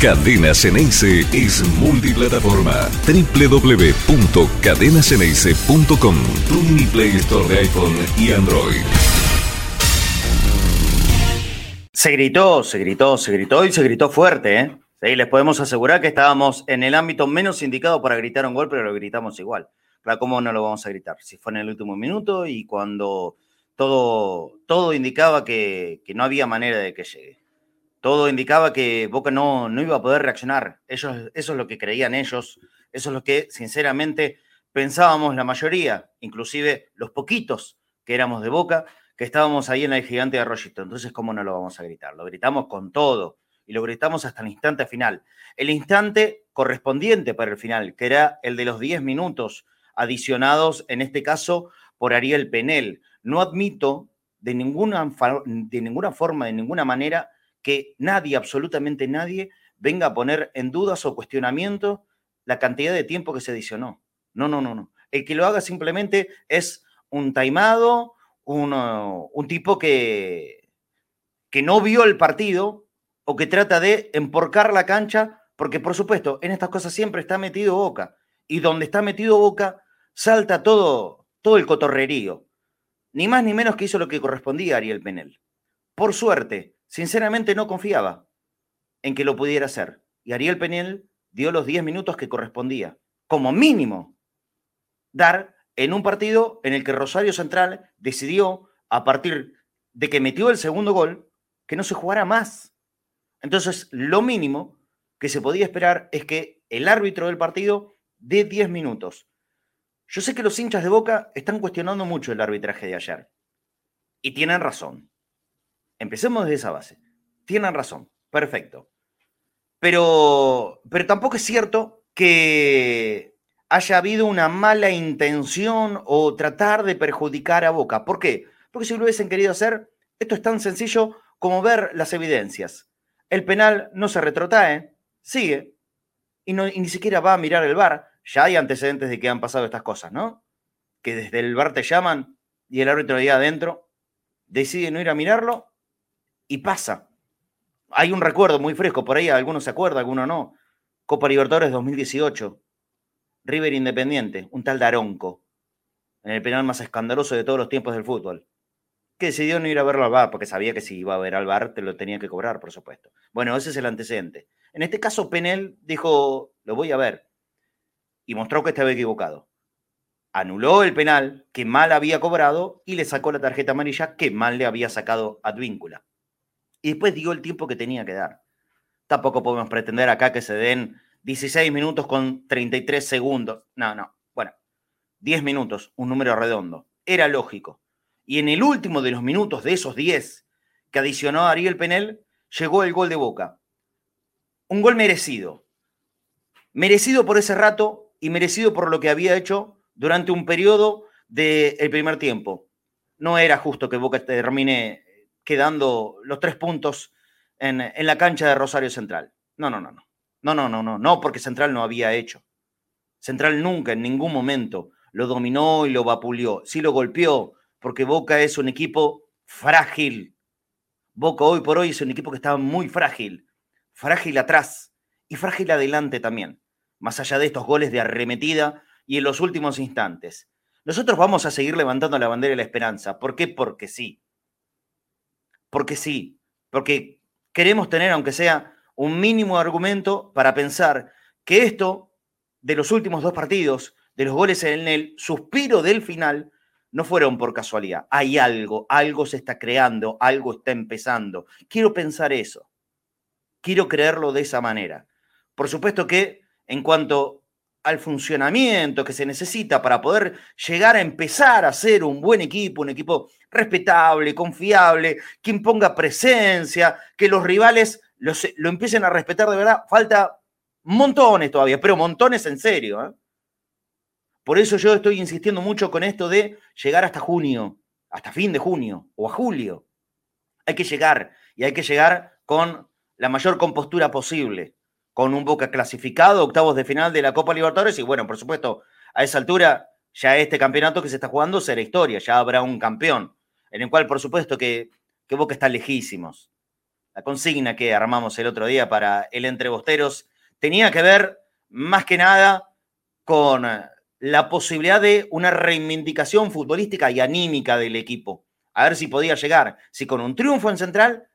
Cadena Ceneice es multiplataforma. www.cadenaceneice.com Tu mini Play Store de iPhone y Android. Se gritó, se gritó, se gritó y se gritó fuerte, ¿eh? Les podemos asegurar que estábamos en el ámbito menos indicado para gritar un gol, pero lo gritamos igual. Claro, ¿cómo no lo vamos a gritar? Si fue en el último minuto y cuando todo, todo indicaba que no había manera de que llegue todo indicaba que Boca no, no iba a poder reaccionar. Eso es lo que creían ellos, eso es lo que sinceramente pensábamos la mayoría, inclusive los poquitos que éramos de Boca, que estábamos ahí en el gigante de Arroyito. Entonces, ¿cómo no lo vamos a gritar? Lo gritamos con todo y lo gritamos hasta el instante final. El instante correspondiente para el final, que era el de los 10 minutos adicionados, en este caso, por Ariel Penel. No admito de ninguna, de ninguna forma, de ninguna manera, que nadie, absolutamente nadie, venga a poner en dudas o cuestionamiento la cantidad de tiempo que se adicionó. No, no, no, no. El que lo haga simplemente es un taimado, un, un tipo que, que no vio el partido o que trata de emporcar la cancha, porque por supuesto, en estas cosas siempre está metido Boca. Y donde está metido Boca, salta todo, todo el cotorrerío. Ni más ni menos que hizo lo que correspondía a Ariel Penel. Por suerte, Sinceramente no confiaba en que lo pudiera hacer. Y Ariel Penel dio los 10 minutos que correspondía, como mínimo, dar en un partido en el que Rosario Central decidió, a partir de que metió el segundo gol, que no se jugara más. Entonces, lo mínimo que se podía esperar es que el árbitro del partido dé 10 minutos. Yo sé que los hinchas de Boca están cuestionando mucho el arbitraje de ayer. Y tienen razón. Empecemos desde esa base. Tienen razón, perfecto. Pero, pero tampoco es cierto que haya habido una mala intención o tratar de perjudicar a Boca. ¿Por qué? Porque si lo hubiesen querido hacer, esto es tan sencillo como ver las evidencias. El penal no se retrotrae, sigue, y, ni siquiera va a mirar el bar. Ya hay antecedentes de que han pasado estas cosas, ¿no? Que desde el bar te llaman y el árbitro ahí adentro decide no ir a mirarlo y pasa. Hay un recuerdo muy fresco, por ahí algunos se acuerdan, algunos no. Copa Libertadores 2018, River Independiente, un tal Daronco, en el penal más escandaloso de todos los tiempos del fútbol, que decidió no ir a verlo al bar, porque sabía que si iba a ver al bar te lo tenía que cobrar, por supuesto. Bueno, ese es el antecedente. En este caso, Penel dijo, lo voy a ver, y mostró que estaba equivocado. Anuló el penal que mal había cobrado y le sacó la tarjeta amarilla que mal le había sacado Advíncula y después dio el tiempo que tenía que dar. Tampoco podemos pretender acá que se den 16 minutos con 33 segundos. No, no. Bueno, 10 minutos, un número redondo. Era lógico. Y en el último de los minutos de esos 10 que adicionó Ariel Penel, llegó el gol de Boca. Un gol merecido. Merecido por ese rato y merecido por lo que había hecho durante un periodo del primer tiempo. No era justo que Boca termine quedando los tres puntos en, la cancha de Rosario Central. No, no, no, no. No, no, no, no, no, porque Central no había hecho. Central nunca, en ningún momento, lo dominó y lo vapuleó. Sí lo golpeó, porque Boca es un equipo frágil. Boca hoy por hoy es un equipo que está muy frágil. Frágil atrás y frágil adelante también. Más allá de estos goles de arremetida y en los últimos instantes. Nosotros vamos a seguir levantando la bandera de la esperanza. ¿Por qué? Porque sí porque sí, porque queremos tener, aunque sea un mínimo argumento, para pensar que esto de los últimos dos partidos, de los goles en el suspiro del final, no fueron por casualidad. Hay algo, algo se está creando, algo está empezando. Quiero pensar eso. Quiero creerlo de esa manera. Por supuesto que en cuanto al funcionamiento que se necesita para poder llegar a empezar a ser un buen equipo, un equipo respetable, confiable, que imponga presencia, que los rivales lo empiecen a respetar de verdad. Falta montones todavía, pero montones en serio. ¿eh? Por eso yo estoy insistiendo mucho con esto de llegar hasta junio, hasta fin de junio o a julio. Hay que llegar y hay que llegar con la mayor compostura posible con un Boca clasificado, octavos de final de la Copa Libertadores y bueno, por supuesto, a esa altura ya este campeonato que se está jugando será historia, ya habrá un campeón, en el cual por supuesto que, que Boca está lejísimos. la consigna que armamos el otro día para el Entrebosteros tenía que ver más que nada con la posibilidad de una reivindicación futbolística y anímica del equipo. A ver si podía llegar, si con un triunfo en Central,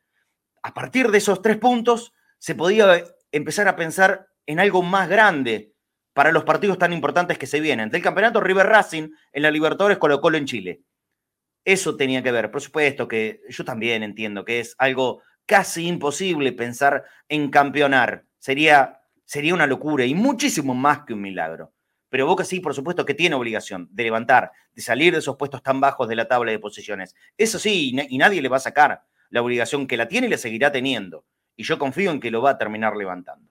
a partir de esos tres puntos, se podía empezar a pensar en algo más grande para los partidos tan importantes que se vienen. Del campeonato River Racing en la Libertadores Colo Colo en Chile. Eso tenía que ver. Por supuesto que yo también entiendo que es algo casi imposible pensar en campeonar. Sería, sería una locura y muchísimo más que un milagro. Pero Boca sí, por supuesto, que tiene obligación de levantar, de salir de esos puestos tan bajos de la tabla de posiciones. Eso sí, y nadie le va a sacar la obligación que la tiene y la seguirá teniendo. Y yo confío en que lo va a terminar levantando.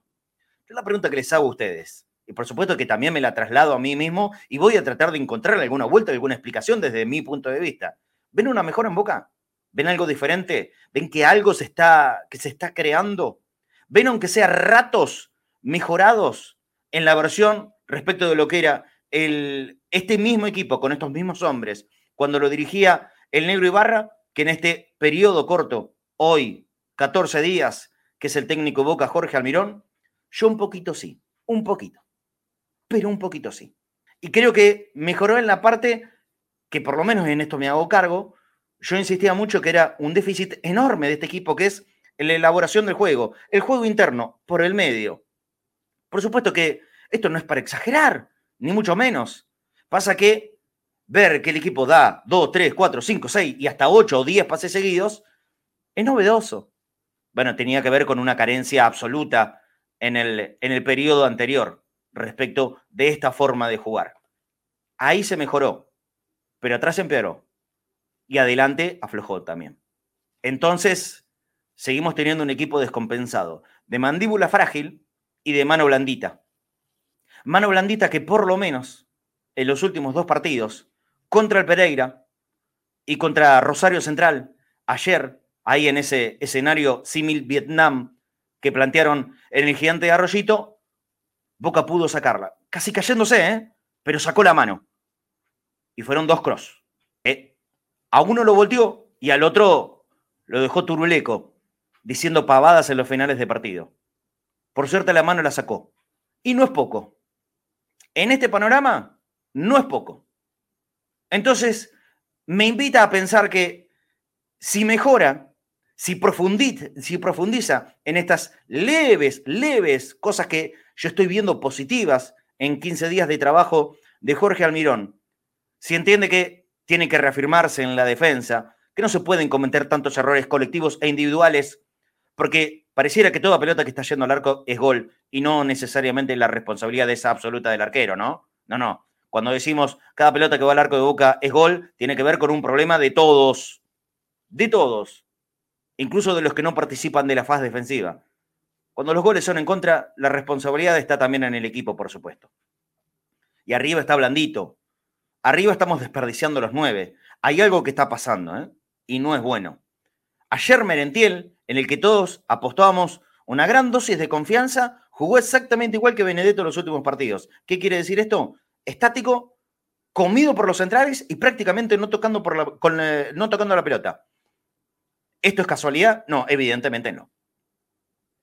Es la pregunta que les hago a ustedes. Y por supuesto que también me la traslado a mí mismo y voy a tratar de encontrarle alguna vuelta, alguna explicación desde mi punto de vista. ¿Ven una mejora en Boca? ¿Ven algo diferente? ¿Ven que algo se está, que se está creando? ¿Ven aunque sea ratos mejorados en la versión respecto de lo que era el, este mismo equipo con estos mismos hombres cuando lo dirigía el negro Ibarra, que en este periodo corto, hoy, 14 días, que es el técnico Boca Jorge Almirón, yo un poquito sí, un poquito, pero un poquito sí. Y creo que mejoró en la parte que por lo menos en esto me hago cargo, yo insistía mucho que era un déficit enorme de este equipo, que es la elaboración del juego, el juego interno, por el medio. Por supuesto que esto no es para exagerar, ni mucho menos. Pasa que ver que el equipo da 2, 3, 4, 5, 6 y hasta 8 o 10 pases seguidos es novedoso. Bueno, tenía que ver con una carencia absoluta en el, en el periodo anterior respecto de esta forma de jugar. Ahí se mejoró, pero atrás empeoró y adelante aflojó también. Entonces, seguimos teniendo un equipo descompensado, de mandíbula frágil y de mano blandita. Mano blandita que por lo menos en los últimos dos partidos, contra el Pereira y contra Rosario Central, ayer, ahí en ese escenario símil Vietnam que plantearon en el gigante de Arroyito, Boca pudo sacarla. Casi cayéndose, ¿eh? pero sacó la mano. Y fueron dos cross. ¿eh? A uno lo volteó y al otro lo dejó turuleco, diciendo pavadas en los finales de partido. Por suerte la mano la sacó. Y no es poco en este panorama no es poco. Entonces, me invita a pensar que si mejora, si si profundiza en estas leves, leves cosas que yo estoy viendo positivas en 15 días de trabajo de Jorge Almirón, si entiende que tiene que reafirmarse en la defensa, que no se pueden cometer tantos errores colectivos e individuales, porque pareciera que toda pelota que está yendo al arco es gol y no necesariamente la responsabilidad de esa absoluta del arquero, ¿no? No, no. Cuando decimos cada pelota que va al arco de boca es gol, tiene que ver con un problema de todos, de todos, incluso de los que no participan de la fase defensiva. Cuando los goles son en contra, la responsabilidad está también en el equipo, por supuesto. Y arriba está blandito. Arriba estamos desperdiciando los nueve. Hay algo que está pasando, ¿eh? Y no es bueno. Ayer Merentiel, en el que todos apostábamos una gran dosis de confianza, jugó exactamente igual que Benedetto en los últimos partidos. ¿Qué quiere decir esto? Estático, comido por los centrales y prácticamente no tocando, por la, no tocando la pelota. ¿Esto es casualidad? No, evidentemente no.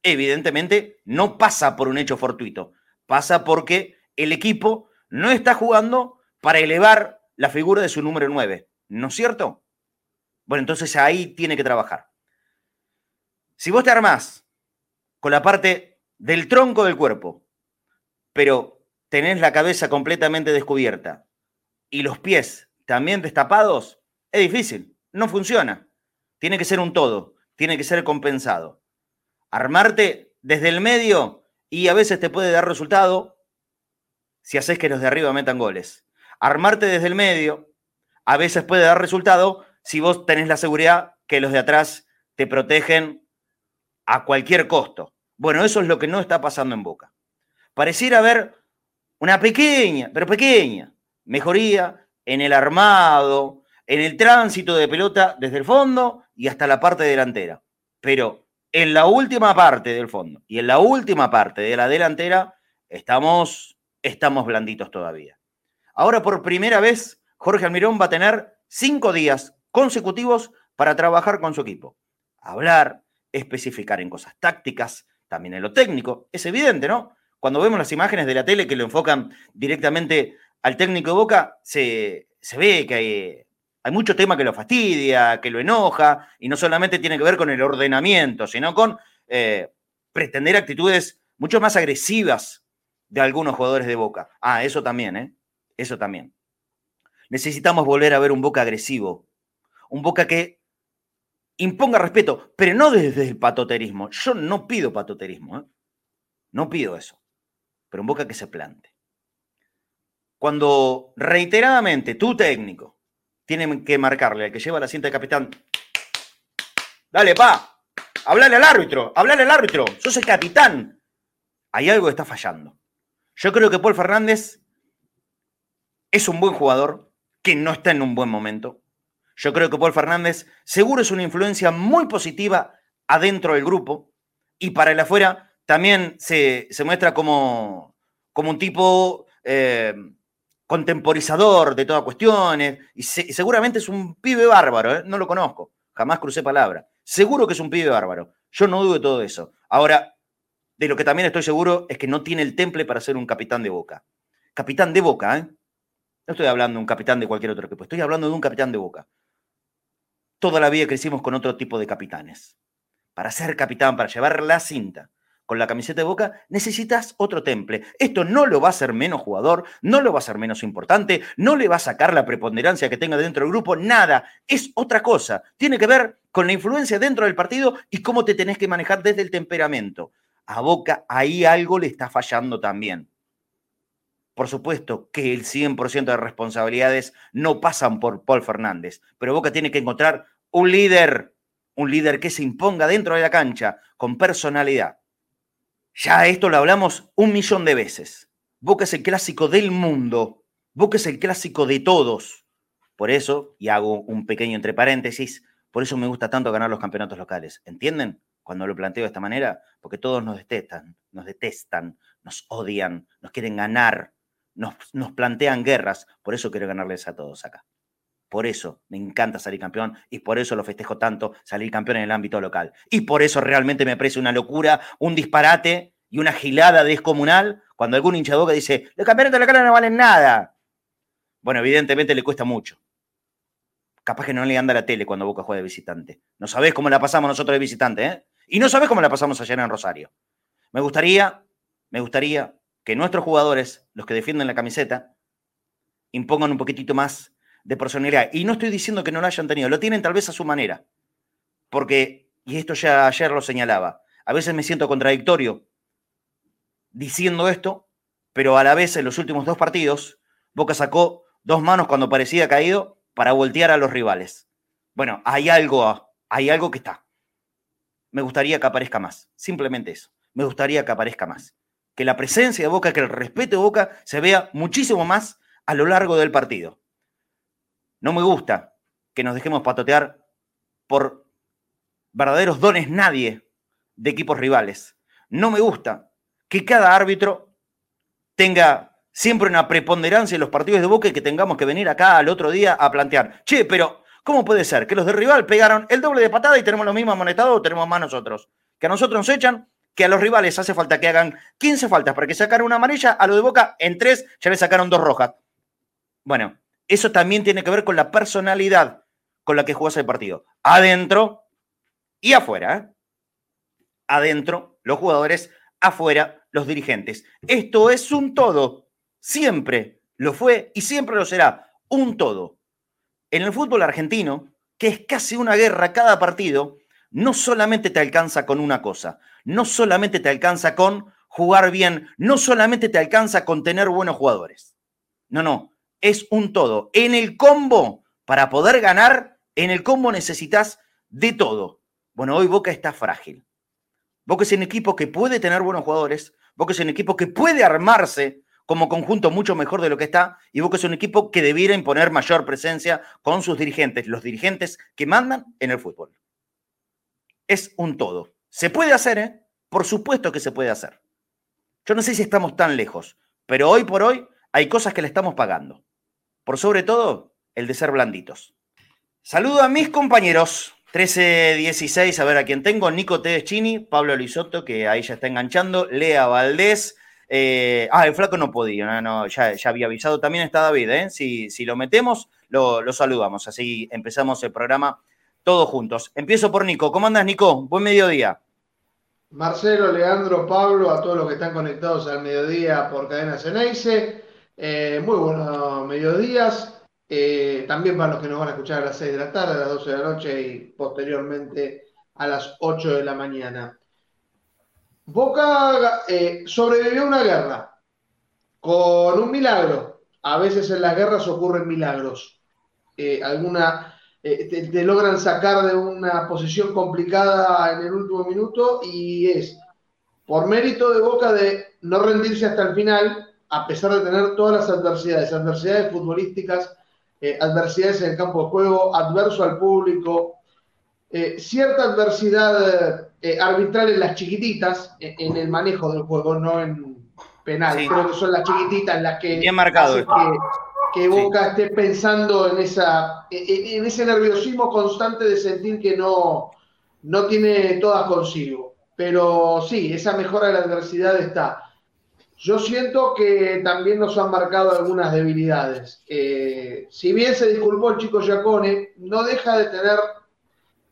Evidentemente no pasa por un hecho fortuito. Pasa porque el equipo no está jugando para elevar la figura de su número 9. ¿No es cierto? Bueno, entonces ahí tiene que trabajar. Si vos te armás con la parte del tronco del cuerpo, pero tenés la cabeza completamente descubierta y los pies también destapados, es difícil, no funciona. Tiene que ser un todo, tiene que ser compensado. Armarte desde el medio y a veces te puede dar resultado si haces que los de arriba metan goles. Armarte desde el medio a veces puede dar resultado si vos tenés la seguridad que los de atrás te protegen a cualquier costo. Bueno, eso es lo que no está pasando en Boca. Pareciera haber una pequeña, pero pequeña, mejoría en el armado, en el tránsito de pelota desde el fondo y hasta la parte delantera. Pero en la última parte del fondo y en la última parte de la delantera estamos, estamos blanditos todavía. Ahora por primera vez Jorge Almirón va a tener cinco días consecutivos para trabajar con su equipo. Hablar, especificar en cosas tácticas, también en lo técnico. Es evidente, ¿no? Cuando vemos las imágenes de la tele que lo enfocan directamente al técnico de Boca, se, ve que hay, hay mucho tema que lo fastidia, que lo enoja, y no solamente tiene que ver con el ordenamiento, sino con eh, pretender actitudes mucho más agresivas de algunos jugadores de Boca. Ah, eso también, ¿eh? Eso también. Necesitamos volver a ver un Boca agresivo, un Boca que imponga respeto, pero no desde el patoterismo. Yo no pido patoterismo, ¿eh? no pido eso, pero un Boca que se plante. Cuando reiteradamente tu técnico tiene que marcarle al que lleva la cinta de capitán, dale, pa, hablale al árbitro, hablale al árbitro, sos el capitán. Hay algo que está fallando. Yo creo que Paul Fernández es un buen jugador que no está en un buen momento. Yo creo que Paul Fernández seguro es una influencia muy positiva adentro del grupo y para el afuera también se, muestra como, como, un tipo eh, contemporizador de todas cuestiones y, seguramente es un pibe bárbaro, ¿eh? no lo conozco, jamás crucé palabra. Seguro que es un pibe bárbaro. Yo no dudo de todo eso. Ahora, de lo que también estoy seguro es que no tiene el temple para ser un capitán de boca. Capitán de boca, ¿eh? No estoy hablando de un capitán de cualquier otro equipo, estoy hablando de un capitán de boca. Toda la vida crecimos con otro tipo de capitanes. Para ser capitán, para llevar la cinta con la camiseta de boca, necesitas otro temple. Esto no lo va a hacer menos jugador, no lo va a hacer menos importante, no le va a sacar la preponderancia que tenga dentro del grupo, nada. Es otra cosa. Tiene que ver con la influencia dentro del partido y cómo te tenés que manejar desde el temperamento a Boca ahí algo le está fallando también. Por supuesto que el 100% de responsabilidades no pasan por Paul Fernández, pero Boca tiene que encontrar un líder, un líder que se imponga dentro de la cancha con personalidad. Ya esto lo hablamos un millón de veces. Boca es el clásico del mundo. Boca es el clásico de todos. Por eso, y hago un pequeño entre paréntesis, por eso me gusta tanto ganar los campeonatos locales. ¿Entienden? cuando lo planteo de esta manera, porque todos nos detestan, nos detestan, nos odian, nos quieren ganar, nos, nos plantean guerras, por eso quiero ganarles a todos acá. Por eso me encanta salir campeón y por eso lo festejo tanto salir campeón en el ámbito local. Y por eso realmente me parece una locura, un disparate y una gilada descomunal cuando algún hincha de boca dice, los campeonatos locales no valen nada. Bueno, evidentemente le cuesta mucho. Capaz que no le anda la tele cuando Boca juega de visitante. No sabés cómo la pasamos nosotros de visitante, ¿eh? Y no sabes cómo la pasamos ayer en Rosario. Me gustaría, me gustaría que nuestros jugadores, los que defienden la camiseta, impongan un poquitito más de personalidad. Y no estoy diciendo que no lo hayan tenido, lo tienen tal vez a su manera. Porque, y esto ya ayer lo señalaba, a veces me siento contradictorio diciendo esto, pero a la vez en los últimos dos partidos, Boca sacó dos manos cuando parecía caído para voltear a los rivales. Bueno, hay algo, hay algo que está me gustaría que aparezca más. Simplemente eso. Me gustaría que aparezca más. Que la presencia de Boca, que el respeto de Boca se vea muchísimo más a lo largo del partido. No me gusta que nos dejemos patotear por verdaderos dones nadie de equipos rivales. No me gusta que cada árbitro tenga siempre una preponderancia en los partidos de Boca y que tengamos que venir acá al otro día a plantear, che, pero ¿Cómo puede ser que los de rival pegaron el doble de patada y tenemos los mismos amonestados o tenemos más nosotros? Que a nosotros nos echan, que a los rivales hace falta que hagan 15 faltas para que sacaran una amarilla, a lo de Boca en tres ya le sacaron dos rojas. Bueno, eso también tiene que ver con la personalidad con la que jugás el partido. Adentro y afuera. ¿eh? Adentro, los jugadores, afuera, los dirigentes. Esto es un todo. Siempre lo fue y siempre lo será. Un todo en el fútbol argentino, que es casi una guerra cada partido, no solamente te alcanza con una cosa, no solamente te alcanza con jugar bien, no solamente te alcanza con tener buenos jugadores. No, no, es un todo. En el combo, para poder ganar, en el combo necesitas de todo. Bueno, hoy Boca está frágil. Boca es un equipo que puede tener buenos jugadores, Boca es un equipo que puede armarse como conjunto mucho mejor de lo que está y Boca es un equipo que debiera imponer mayor presencia con sus dirigentes, los dirigentes que mandan en el fútbol. Es un todo. Se puede hacer, ¿eh? Por supuesto que se puede hacer. Yo no sé si estamos tan lejos, pero hoy por hoy hay cosas que le estamos pagando. Por sobre todo, el de ser blanditos. Saludo a mis compañeros 13-16, a ver a quién tengo. Nico Tedeschini, Pablo Lisotto, que ahí ya está enganchando. Lea Valdés. Eh, ah, el flaco no podía, no, no, ya, ya, había avisado. También está David, ¿eh? Si, si lo metemos, lo, lo, saludamos. Así empezamos el programa todos juntos. Empiezo por Nico. ¿Cómo andas, Nico? Buen mediodía. Marcelo, Leandro, Pablo, a todos los que están conectados al mediodía por Cadena Ceneice. Eh, muy buenos mediodías. Eh, también para los que nos van a escuchar a las 6 de la tarde, a las 12 de la noche y posteriormente a las 8 de la mañana. Boca eh, sobrevivió a una guerra con un milagro. A veces en las guerras ocurren milagros. Eh, alguna te, te, logran sacar de una posición complicada en el último minuto y es por mérito de Boca de no rendirse hasta el final, a pesar de tener todas las adversidades, adversidades futbolísticas, eh, adversidades en el campo de juego, adverso al público, eh, cierta adversidad eh, arbitral en las chiquititas, en, el manejo del juego, no en penal. Creo que son las chiquititas las que, Bien marcado que, que, Boca esté pensando en, esa, en, ese nerviosismo constante de sentir que no, no tiene todas consigo. Pero sí, esa mejora de la adversidad está. Yo siento que también nos han marcado algunas debilidades. Eh, si bien se disculpó el chico Giacone, no deja de tener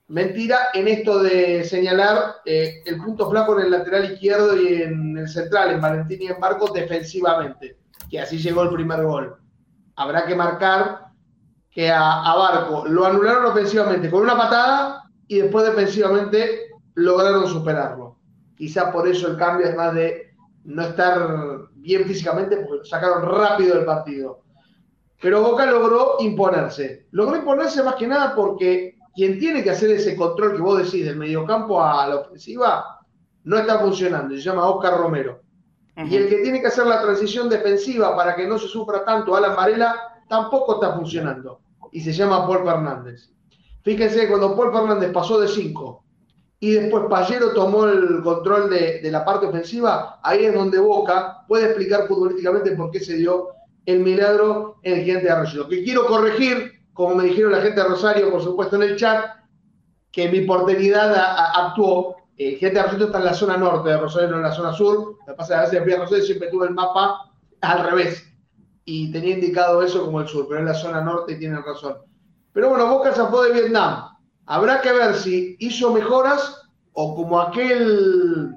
mentira en esto de señalar eh, el punto flaco en el lateral izquierdo y en el central, en Valentín y en Barco, defensivamente, que así llegó el primer gol. Habrá que marcar que a, a Barco lo anularon ofensivamente con una patada y después defensivamente lograron superarlo. Quizá por eso el cambio es más de no estar bien físicamente porque sacaron rápido el partido. Pero Boca logró imponerse. Logró imponerse más que nada porque quien tiene que hacer ese control que vos decís del mediocampo a la ofensiva no está funcionando. Se llama Oscar Romero. Y el que tiene que hacer la transición defensiva para que no se sufra tanto Alan Varela tampoco está funcionando. Y se llama Paul Fernández. Fíjense, cuando Paul Fernández pasó de 5 y después Pallero tomó el control de, la parte ofensiva, ahí es donde Boca puede explicar futbolísticamente por qué se dio el milagro en el gigante de Arroyo. Que quiero corregir, como me dijeron la gente de Rosario, por supuesto en el chat, que mi porteridad actuó. El gigante de Arroyo está en la zona norte de Rosario, no en la zona sur. Lo pasa es a veces Rosario siempre tuve el mapa al revés. Y tenía indicado eso como el sur, pero en la zona norte tienen razón. Pero bueno, Boca se fue de Vietnam Habrá que ver si hizo mejoras o como aquel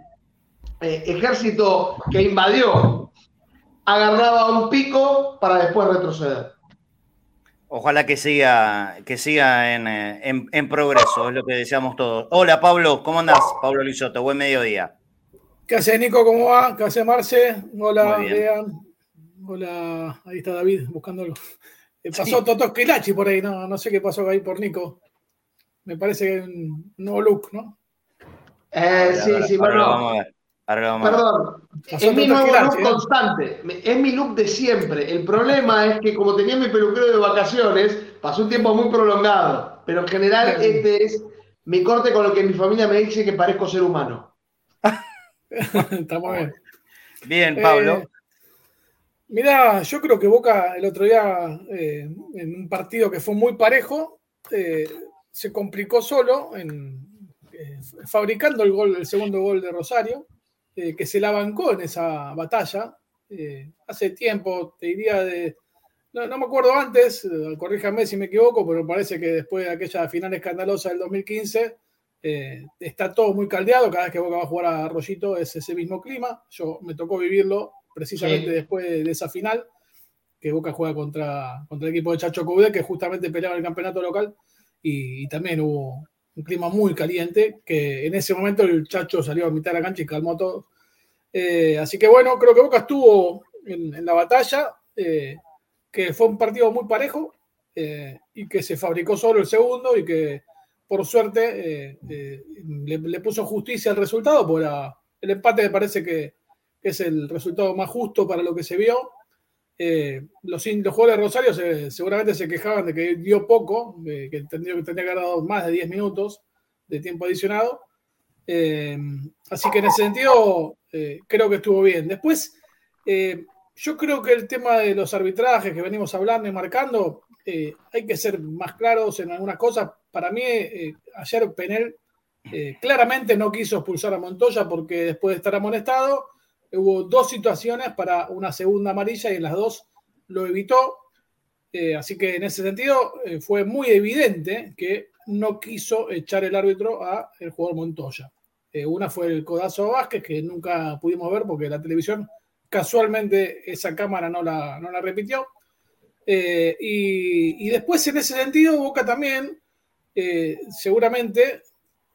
eh, ejército que invadió agarraba un pico para después retroceder. Ojalá que siga, que siga eh, en, progreso, es lo que deseamos todos. Hola Pablo, ¿cómo andás? Pablo Lisoto, buen mediodía. ¿Qué hace Nico? ¿Cómo va? ¿Qué hace Marce? Hola, Lean. Hola, ahí está David buscándolo. Eh, pasó Toto Quilachi por ahí, no, no sé qué pasó ahí por Nico me parece que es un nuevo look, ¿no? Eh, sí, sí, bueno. Vamos a ver. Perdón, es mi nuevo look ¿eh? constante, es mi look de siempre. El problema es que como tenía mi peluquero de vacaciones, pasó un tiempo muy prolongado, pero en general este es mi corte con lo que mi familia me dice que parezco ser humano. Estamos bien. Bien, Pablo. Eh, mira, yo creo que Boca el otro día, en un partido que fue muy parejo, se complicó solo en, eh, fabricando el gol, el segundo gol de Rosario, eh, que se la bancó en esa batalla. Eh, hace tiempo, te diría de. No, me acuerdo antes, corríjame si me equivoco, pero parece que después de aquella final escandalosa del 2015, está todo muy caldeado. Cada vez que Boca va a jugar a Rollito es ese mismo clima. Yo me tocó vivirlo precisamente después de, esa final, que Boca juega contra, contra el equipo de Chacho Cubé, que justamente peleaba el campeonato local y, también hubo un clima muy caliente, que en ese momento el Chacho salió a mitad de la cancha y calmó todo. Eh, así que bueno, creo que Boca estuvo en, la batalla, eh, que fue un partido muy parejo eh, y que se fabricó solo el segundo y que por suerte le, puso justicia al resultado, porque el empate me parece que es el resultado más justo para lo que se vio eh, los, los, jugadores de Rosario seguramente se quejaban de que dio poco, que tendría que haber dado más de 10 minutos de tiempo adicionado. Eh, así que en ese sentido eh, creo que estuvo bien. Después, yo creo que el tema de los arbitrajes que venimos hablando y marcando, hay que ser más claros en algunas cosas para mí, ayer Penel claramente no quiso expulsar a Montoya porque después de estar amonestado, hubo dos situaciones para una segunda amarilla y en las dos lo evitó. así que en ese sentido fue muy evidente que no quiso echar el árbitro a el jugador Montoya. una fue el codazo Vázquez, que nunca pudimos ver porque la televisión casualmente esa cámara no la, no la repitió. Eh, y, después, en ese sentido, Boca también eh, seguramente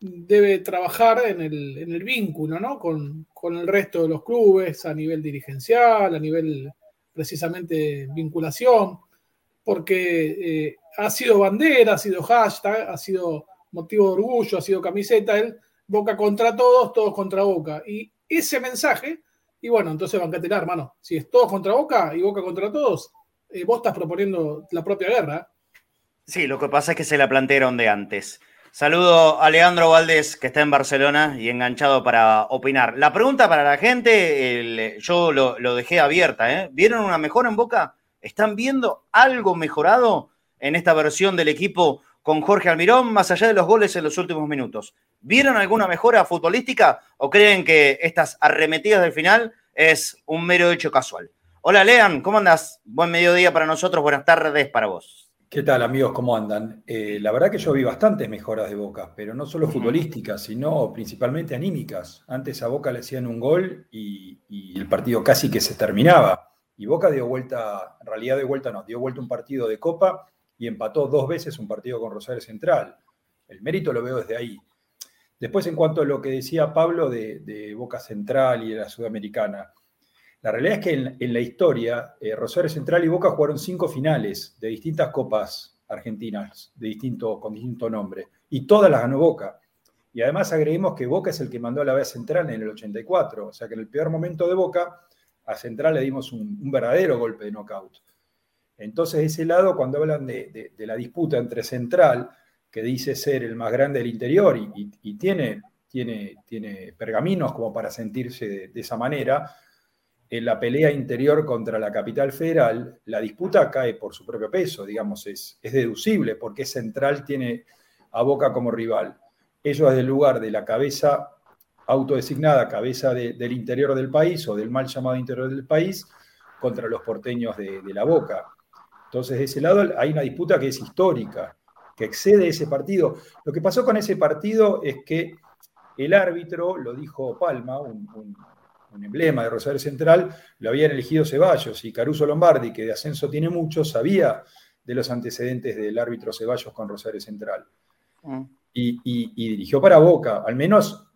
debe trabajar en el, vínculo ¿no? con, el resto de los clubes a nivel dirigencial, a nivel precisamente vinculación, porque eh, ha sido bandera, ha sido hashtag, ha sido motivo de orgullo, ha sido camiseta, el Boca contra todos, todos contra Boca. Y ese mensaje, y bueno, entonces bancatela, hermano, si es todos contra Boca y Boca contra todos, eh, vos estás proponiendo la propia guerra. Sí, lo que pasa es que se la plantearon de antes. Saludo a Leandro Valdés, que está en Barcelona y enganchado para opinar. La pregunta para la gente, yo lo, dejé abierta. ¿eh? ¿Vieron una mejora en Boca? ¿Están viendo algo mejorado en esta versión del equipo con Jorge Almirón, más allá de los goles en los últimos minutos? ¿Vieron alguna mejora futbolística o creen que estas arremetidas del final es un mero hecho casual? Hola, Lean, ¿cómo andas? Buen mediodía para nosotros, buenas tardes para vos. ¿Qué tal, amigos? ¿Cómo andan? Eh, la verdad que yo vi bastantes mejoras de Boca, pero no solo futbolísticas, sino principalmente anímicas. Antes a Boca le hacían un gol y, el partido casi que se terminaba. Y Boca dio vuelta, en realidad de vuelta no, dio vuelta un partido de Copa y empató dos veces un partido con Rosario Central. El mérito lo veo desde ahí. Después, en cuanto a lo que decía Pablo de, de Boca Central y de la Sudamericana, la realidad es que en, la historia, eh, Rosario Central y Boca jugaron cinco finales de distintas copas argentinas, de distinto, con distinto nombre, y todas las ganó Boca. Y además agreguemos que Boca es el que mandó a la B Central en el 84, o sea que en el peor momento de Boca, a Central le dimos un, verdadero golpe de knockout. Entonces, de ese lado, cuando hablan de, la disputa entre Central, que dice ser el más grande del interior y, tiene, tiene, tiene pergaminos como para sentirse de esa manera, en la pelea interior contra la capital federal, la disputa cae por su propio peso, digamos, es, es deducible porque Central tiene a Boca como rival. Ellos desde el lugar de la cabeza autodesignada, cabeza del interior del país o del mal llamado interior del país, contra los porteños de, la Boca. Entonces, de ese lado hay una disputa que es histórica, que excede ese partido. Lo que pasó con ese partido es que el árbitro, lo dijo Palma, un emblema de Rosario Central, lo habían elegido Ceballos y Caruso Lombardi, que de ascenso tiene mucho, sabía de los antecedentes del árbitro Ceballos con Rosario Central. Mm. Y, dirigió para Boca, al menos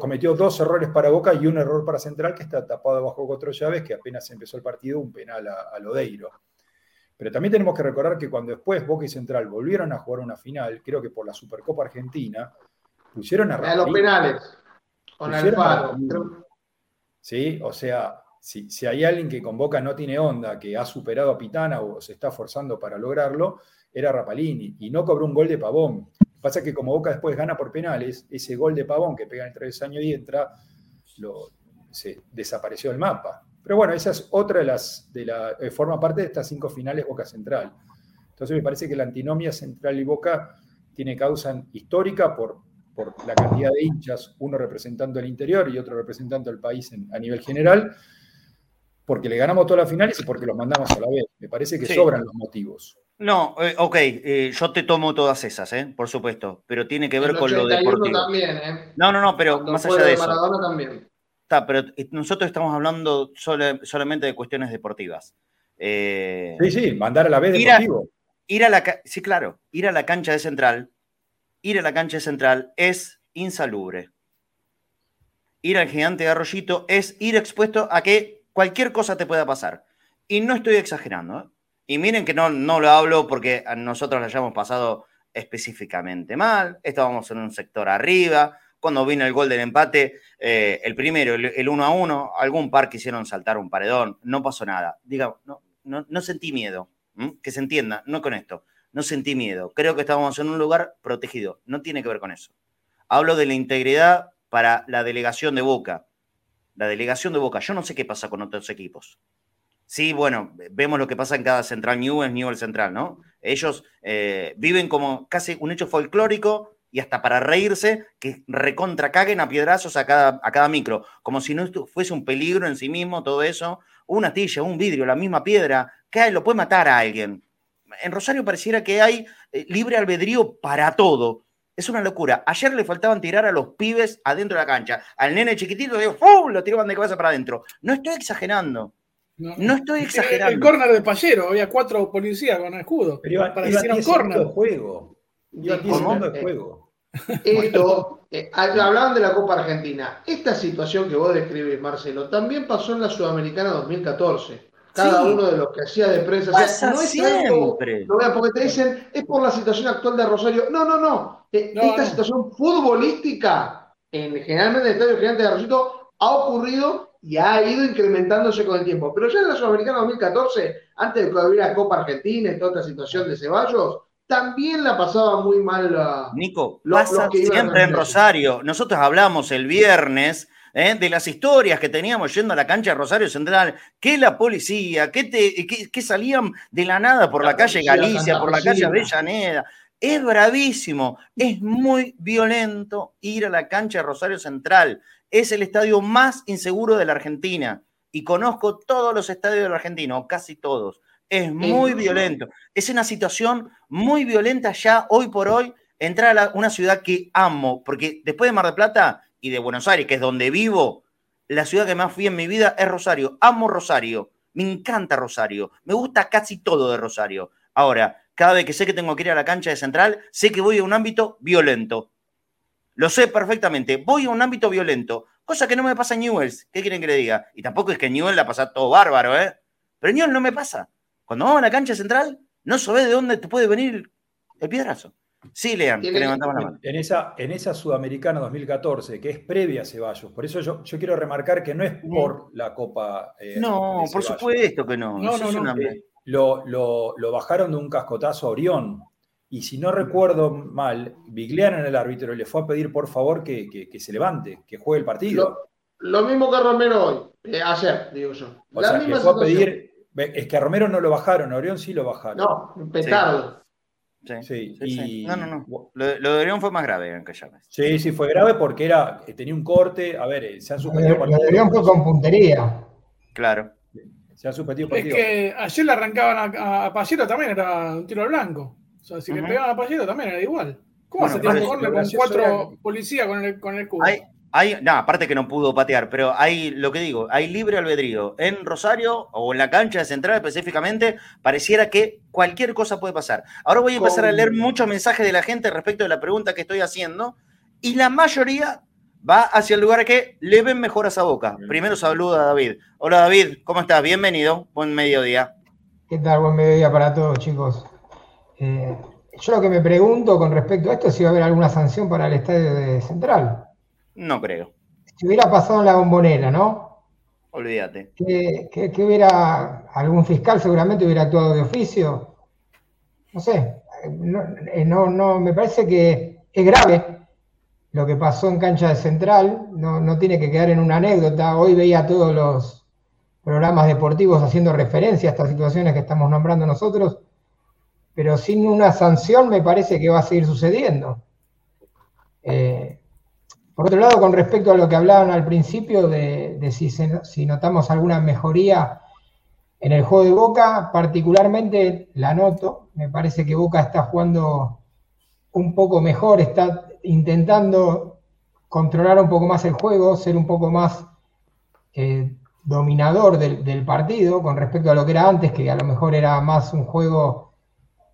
cometió dos errores para Boca y un error para Central que está tapado bajo cuatro llaves, que apenas empezó el partido, un penal a, Lodeiro. Pero también tenemos que recordar que cuando después Boca y Central volvieron a jugar una final, creo que por la Supercopa Argentina, pusieron a... A los penales, con Alfaro. ¿Sí? O sea, si, hay alguien que con Boca no tiene onda, que ha superado a Pitana o se está forzando para lograrlo, era Rapalini y no cobró un gol de Pavón. Pasa que como Boca después gana por penales, ese gol de Pavón que pega en el años y entra, se desapareció del mapa. Pero bueno, esa es otra de las, de la, eh, forma parte de estas cinco finales Boca Central. Entonces me parece que la antinomia Central y Boca tiene causa histórica por, por la cantidad de hinchas, uno representando el interior y otro representando el país a nivel general, porque le ganamos todas las finales y porque los mandamos a la vez. Me parece que sobran los motivos. No, eh, ok, eh, yo te tomo todas esas, eh, por supuesto, pero tiene que ver con lo deportivo. También, ¿eh? No, no, no, pero más allá de eso. también. Está, pero nosotros estamos hablando solamente de cuestiones deportivas. sí, sí, mandar a la vez deportivo. ir a la, sí, claro, ir a la cancha de Central ir a la cancha central es insalubre. Ir al gigante de Arroyito es ir expuesto a que cualquier cosa te pueda pasar. Y no estoy exagerando. ¿eh? Y miren que no, no lo hablo porque nosotros lo hayamos pasado específicamente mal. Estábamos en un sector arriba. Cuando vino el gol del empate, eh, el primero, el, 1 a 1, algún par quisieron saltar un paredón. No pasó nada. Diga, no, no, sentí miedo. Que se entienda, no con esto no sentí miedo. Creo que estábamos en un lugar protegido. No tiene que ver con eso. Hablo de la integridad para la delegación de Boca. La delegación de Boca. Yo no sé qué pasa con otros equipos. Sí, bueno, vemos lo que pasa en cada Central Newell, Newell Central, ¿no? Ellos eh, viven como casi un hecho folclórico y hasta para reírse, que recontra caguen a piedrazos a cada, a cada micro, como si no fuese un peligro en sí mismo todo eso. Una tilla, un vidrio, la misma piedra, que lo puede matar a alguien. En Rosario pareciera que hay eh, libre albedrío para todo. Es una locura. Ayer le faltaban tirar a los pibes adentro de la cancha. Al nene chiquitito, digo, lo tiraban de cabeza para adentro. No estoy exagerando. No, estoy exagerando. El córner de Payero, había cuatro policías con escudo. Pero iba, para un córner. de juego. Iba de juego. Esto, eh, hablaban de la Copa Argentina. Esta situación que vos describís, Marcelo, también pasó en la Sudamericana 2014. Cada uno de los que hacía de prensa. Pasa no es siempre. no porque te dicen, es por la situación actual de Rosario. No, no, no. Eh, esta situación futbolística, en, generalmente en el Estadio Gigante de Rosito, ha ocurrido y ha ido incrementándose con el tiempo. Pero ya en la Sudamericana 2014, antes de que hubiera Copa Argentina y toda esta situación de Ceballos, también la pasaba muy mal la. Nico, pasa siempre en Rosario. Nosotros hablamos el viernes ¿eh? de las historias que teníamos yendo a la cancha de Rosario Central, que la policía, que, te, salían de la nada por la, calle Galicia, por la calle Avellaneda. Es bravísimo, es muy violento ir a la cancha de Rosario Central es el estadio más inseguro de la Argentina. Y conozco todos los estadios de la Argentina, o casi todos. Es muy violento. Es una situación muy violenta ya hoy por hoy entrar a una ciudad que amo, porque después de Mar del Plata y de Buenos Aires, que es donde vivo, la ciudad que más fui en mi vida es Rosario. Amo Rosario. Me encanta Rosario. Me gusta casi todo de Rosario. Ahora, cada vez que sé que tengo que ir a la cancha de Central, sé que voy a un ámbito violento. Lo sé perfectamente. Voy a un ámbito violento, cosa que no me pasa en Newells. ¿Qué quieren que le diga? Y tampoco es que en Newell la pasa todo bárbaro, ¿eh? Pero en Newell no me pasa. Cuando vamos a la cancha central, no sabes de dónde te puede venir el piedrazo. Sí, Lean, que levantamos la mano. En esa, en esa Sudamericana 2014, que es previa a Ceballos, por eso yo, yo quiero remarcar que no es por la Copa. Eh, no, por supuesto que no. No, no, no. lo, lo, lo, bajaron de un cascotazo a Orión. Y si no recuerdo mal, Vigliano en el árbitro le fue a pedir por favor que, se levante, que juegue el partido. Lo, mismo que Romero hoy, eh, ayer, digo yo. O sea, le fue a pedir. Es que a Romero no lo bajaron, a Orión sí lo bajaron. No, un petardo. Sí. Sí, No, no, no. Lo, de Orión fue más grave en vez. Sí, sí, fue grave porque era, eh, tenía un corte. A ver, eh, se han suspendido partidos. Lo de Orión fue con puntería. Claro. Se han suspendido partidos. Es que ayer le arrancaban a, a Pallero también, era un tiro al blanco. O sea, si le pegaban a Pallero también era igual. ¿Cómo se tiene con cuatro policías con el, con el cubo? Hay, hay, no, aparte que no pudo patear, pero hay, lo que digo, hay libre albedrío. En Rosario o en la cancha de Central específicamente, pareciera que cualquier cosa puede pasar. Ahora voy a empezar a leer muchos mensajes de la gente respecto de la pregunta que estoy haciendo y la mayoría va hacia el lugar que le ven mejor a esa boca. Primero saluda a David. Hola David, ¿cómo estás? Bienvenido. Buen mediodía. ¿Qué tal? Buen mediodía para todos, chicos. Eh, yo lo que me pregunto con respecto a esto es si va a haber alguna sanción para el estadio de Central. No creo. Si hubiera pasado en la bombonera, ¿no? Olvídate. Que, hubiera algún fiscal seguramente hubiera actuado de oficio. No sé. No, eh, no, me parece que es grave lo que pasó en cancha de Central. No, no tiene que quedar en una anécdota. Hoy veía todos los programas deportivos haciendo referencia a estas situaciones que estamos nombrando nosotros pero sin una sanción me parece que va a seguir sucediendo. Eh, por otro lado, con respecto a lo que hablaban al principio de, si, notamos alguna mejoría en el juego de Boca, particularmente la noto, me parece que Boca está jugando un poco mejor, está intentando controlar un poco más el juego, ser un poco más eh, dominador del, del, partido con respecto a lo que era antes, que a lo mejor era más un juego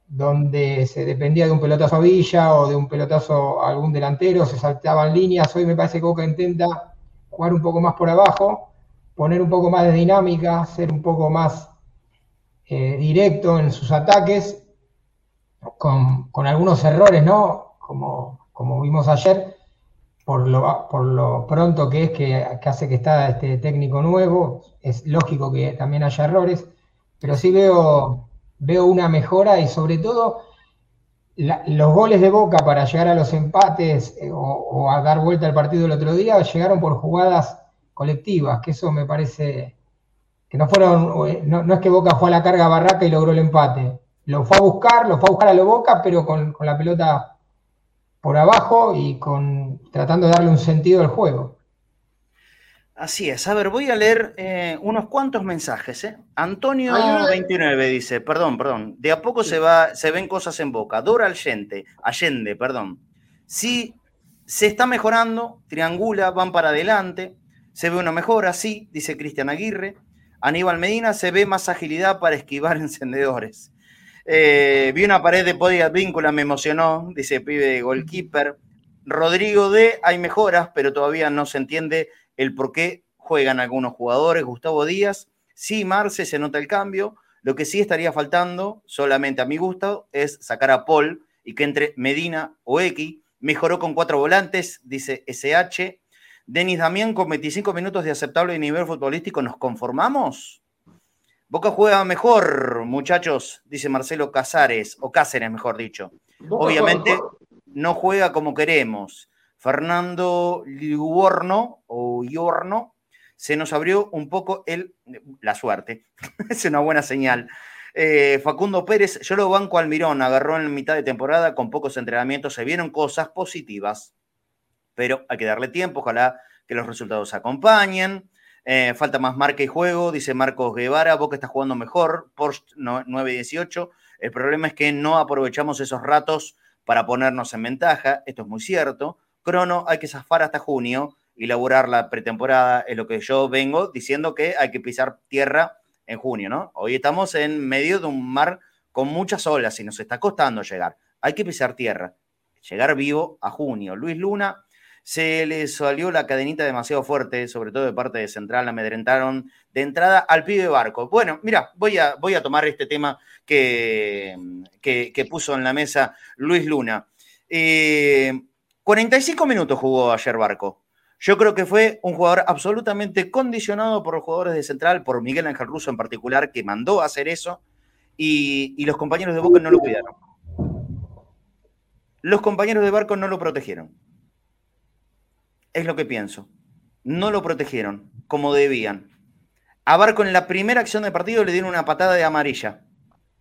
donde se dependía de un pelotazo a Villa o de un pelotazo a algún delantero, se saltaban líneas. Hoy me parece que Boca intenta jugar un poco más por abajo, poner un poco más de dinámica, ser un poco más eh, directo en sus ataques, con, algunos errores, ¿no? Como, como vimos ayer, por lo, por lo pronto que es que, que hace que está este técnico nuevo, es lógico que también haya errores, pero sí veo veo una mejora y sobre todo los goles de Boca para llegar a los empates eh, o, a dar vuelta al partido el otro día llegaron por jugadas colectivas, que eso me parece que no fueron, eh, no, es que Boca fue a la carga barraca y logró el empate. Lo fue a buscar, lo fue a buscar a lo Boca, pero con, la pelota por abajo y con tratando de darle un sentido al juego. Así es. A ver, voy a leer eh, unos cuantos mensajes. ¿eh? Antonio 29 dice, perdón, perdón. De a poco se va, se ven cosas en boca. Dora Allende, Allende, perdón. Sí, se está mejorando, triangula, van para adelante. Se ve una mejora, sí, dice Cristian Aguirre. Aníbal Medina se ve más agilidad para esquivar encendedores. Eh, vi una pared de podia víncula, me emocionó, dice pibe goalkeeper. Rodrigo D, hay mejoras, pero todavía no se entiende el por qué juegan algunos jugadores. Gustavo Díaz, sí, Marce, se nota el cambio. Lo que sí estaría faltando, solamente a mi gusto, es sacar a Paul y que entre Medina o X. Mejoró con cuatro volantes, dice SH. Denis Damián con 25 minutos de aceptable nivel futbolístico, ¿nos conformamos? Boca juega mejor, muchachos, dice Marcelo Casares, o Cáceres, mejor dicho. Obviamente no juega como queremos. Fernando Liorno o Iorno se nos abrió un poco el, la suerte. es una buena señal. Eh, Facundo Pérez, yo lo banco al Mirón, agarró en mitad de temporada con pocos entrenamientos, se vieron cosas positivas pero hay que darle tiempo, ojalá que los resultados acompañen. Eh, falta más marca y juego, dice Marcos Guevara, Boca está jugando mejor, Porsche 918. El problema es que no aprovechamos esos ratos para ponernos en ventaja, esto es muy cierto. Crono, hay que zafar hasta junio y laburar la pretemporada, es lo que yo vengo diciendo que hay que pisar tierra en junio, ¿no? Hoy estamos en medio de un mar con muchas olas y nos está costando llegar. Hay que pisar tierra, llegar vivo a junio. Luis Luna, se le salió la cadenita demasiado fuerte, sobre todo de parte de Central, amedrentaron de entrada al pibe barco. Bueno, mira, voy a, voy a tomar este tema que, que, puso en la mesa Luis Luna. 45 eh, minutos jugó ayer Barco. Yo creo que fue un jugador absolutamente condicionado por los jugadores de Central, por Miguel Ángel Russo en particular, que mandó a hacer eso, y, los compañeros de Boca no lo cuidaron. Los compañeros de Barco no lo protegieron. Es lo que pienso. No lo protegieron como debían. A Barco en la primera acción de partido le dieron una patada de amarilla.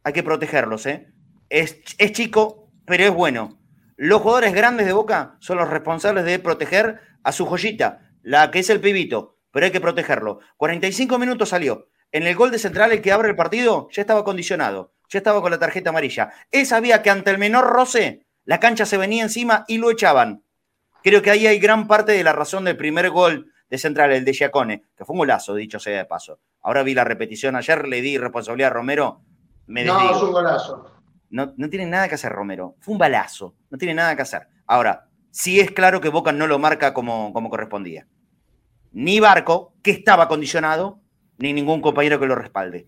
Hay que protegerlos, ¿eh? Es chico, pero es bueno. Los jugadores grandes de Boca son los responsables de proteger a su joyita, la que es el pibito, pero hay que protegerlo. 45 minutos salió. En el gol de central, el que abre el partido, ya estaba condicionado, ya estaba con la tarjeta amarilla. Él sabía que ante el menor roce, la cancha se venía encima y lo echaban. Creo que ahí hay gran parte de la razón del primer gol de Central, el de Giacone, que fue un golazo, dicho sea de paso. Ahora vi la repetición ayer, le di responsabilidad a Romero. Me no, es un golazo. No, no tiene nada que hacer Romero. Fue un balazo. No tiene nada que hacer. Ahora, sí es claro que Boca no lo marca como, como correspondía. Ni Barco, que estaba condicionado, ni ningún compañero que lo respalde.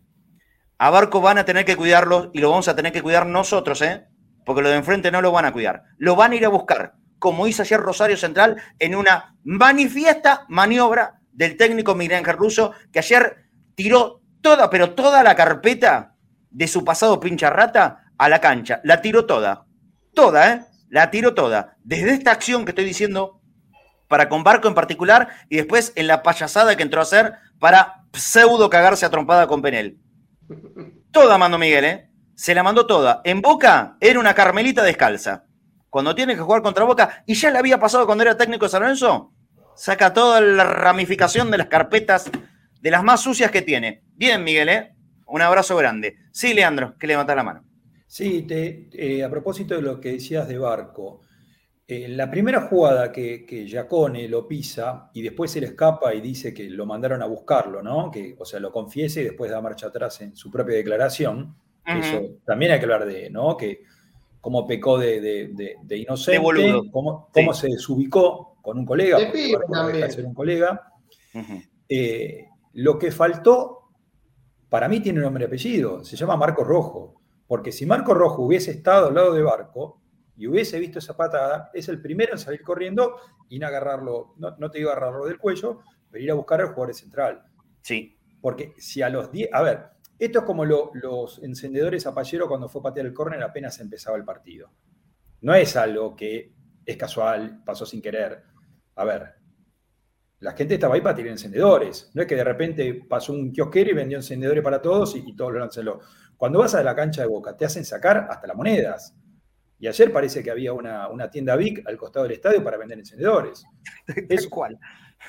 A Barco van a tener que cuidarlo y lo vamos a tener que cuidar nosotros, ¿eh? Porque lo de enfrente no lo van a cuidar. Lo van a ir a buscar como hizo ayer Rosario Central en una manifiesta maniobra del técnico Miguel Russo, que ayer tiró toda, pero toda la carpeta de su pasado pincha rata a la cancha. La tiró toda. Toda, ¿eh? La tiró toda. Desde esta acción que estoy diciendo para con Barco en particular y después en la payasada que entró a hacer para pseudo cagarse a trompada con Penel. Toda mandó Miguel, ¿eh? Se la mandó toda. En Boca era una carmelita descalza cuando tiene que jugar contra Boca, y ya le había pasado cuando era técnico de San Lorenzo, saca toda la ramificación de las carpetas, de las más sucias que tiene. Bien, Miguel, ¿eh? Un abrazo grande. Sí, Leandro, que levanta la mano. Sí, te, eh, a propósito de lo que decías de Barco, eh, la primera jugada que, que Giacone lo pisa y después se le escapa y dice que lo mandaron a buscarlo, ¿no? Que, o sea, lo confiese y después da marcha atrás en su propia declaración. Eso también hay que hablar de, ¿no? Que cómo pecó de, de, inocente, cómo, se desubicó con un colega, ser un colega. Eh, lo que faltó, para mí tiene nombre y apellido, se llama Marco Rojo, porque si Marco Rojo hubiese estado al lado de Barco y hubiese visto esa patada, es el primero en salir corriendo y no agarrarlo, no, no te digo agarrarlo del cuello, pero ir a buscar al jugador central. Sí. Porque si a los 10, a ver, esto es como los encendedores a Pallero cuando fue a patear el córner apenas empezaba el partido. No es algo que es casual, pasó sin querer. A ver, La gente estaba ahí para tirar encendedores. No es que de repente pasó un kiosquero y vendió encendedores para todos y, todos lo lanzó. Cuando vas a la cancha de Boca, te hacen sacar hasta las monedas. Y ayer parece que había una, tienda Vic al costado del estadio para vender encendedores. Eso, ¿Cuál?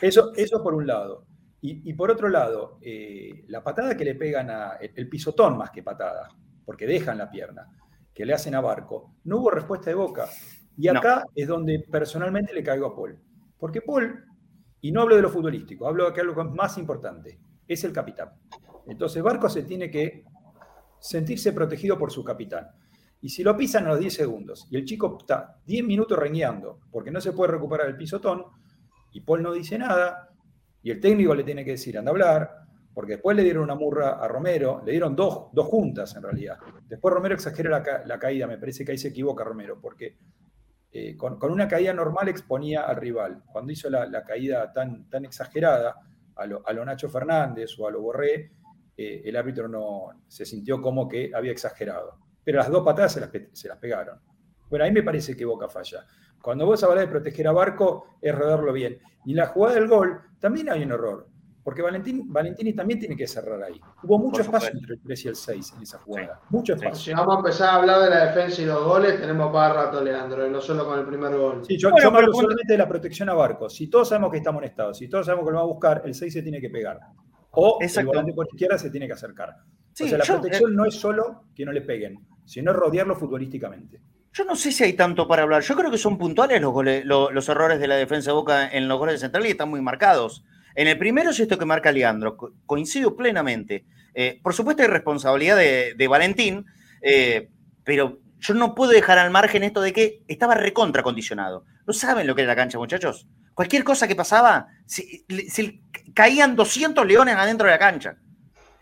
Eso, eso por un lado. Y, por otro lado, eh, la patada que le pegan a el, pisotón más que patada, porque dejan la pierna, que le hacen a Barco, no hubo respuesta de Boca. Y acá es donde personalmente le caigo a Paul. Porque Paul, y no hablo de lo futbolístico, hablo de algo más importante, es el capitán. Entonces Barco se tiene que sentirse protegido por su capitán. Y si lo pisan a los 10 segundos y el chico está 10 minutos reñeando porque no se puede recuperar el pisotón y Paul no dice nada y el técnico le tiene que decir anda a hablar, porque después le dieron una murra a Romero, le dieron dos, dos juntas en realidad. Después Romero exagera la, caída, me parece que ahí se equivoca Romero, porque eh, con, una caída normal exponía al rival. Cuando hizo la, caída tan, tan exagerada a lo, a lo, Nacho Fernández o a lo Borré, eh, el árbitro no se sintió como que había exagerado. Pero las dos patadas se las, se las pegaron. Bueno, ahí me parece que Boca falla. Cuando vos hablas de proteger a Barco, es rodarlo bien. Y la jugada del gol, también hay un error. Porque Valentín, Valentini también tiene que cerrar ahí. Hubo mucho espacio entre el 3 y el 6 en esa jugada. Mucho espacio. Si vamos a empezar a hablar de la defensa y los goles, tenemos para rato, Leandro, no solo con el primer gol. Sí, yo, yo hablo solamente de la protección a Barco. Si todos sabemos que está amonestado, si todos sabemos que lo va a buscar, el 6 se tiene que pegar. O el volante por izquierda se tiene que acercar. o sea, la protección no es solo que no le peguen, sino rodearlo futbolísticamente. Yo no sé si hay tanto para hablar. Yo creo que son puntuales los, los, errores de la defensa de Boca en los goles de central y están muy marcados. En el primero es esto que marca Leandro. Coincido plenamente. Eh, por supuesto hay responsabilidad de, Valentín, eh, pero yo no puedo dejar al margen esto de que estaba recontra condicionado. ¿No saben lo que es la cancha, muchachos? Cualquier cosa que pasaba, se, caían 200 leones adentro de la cancha.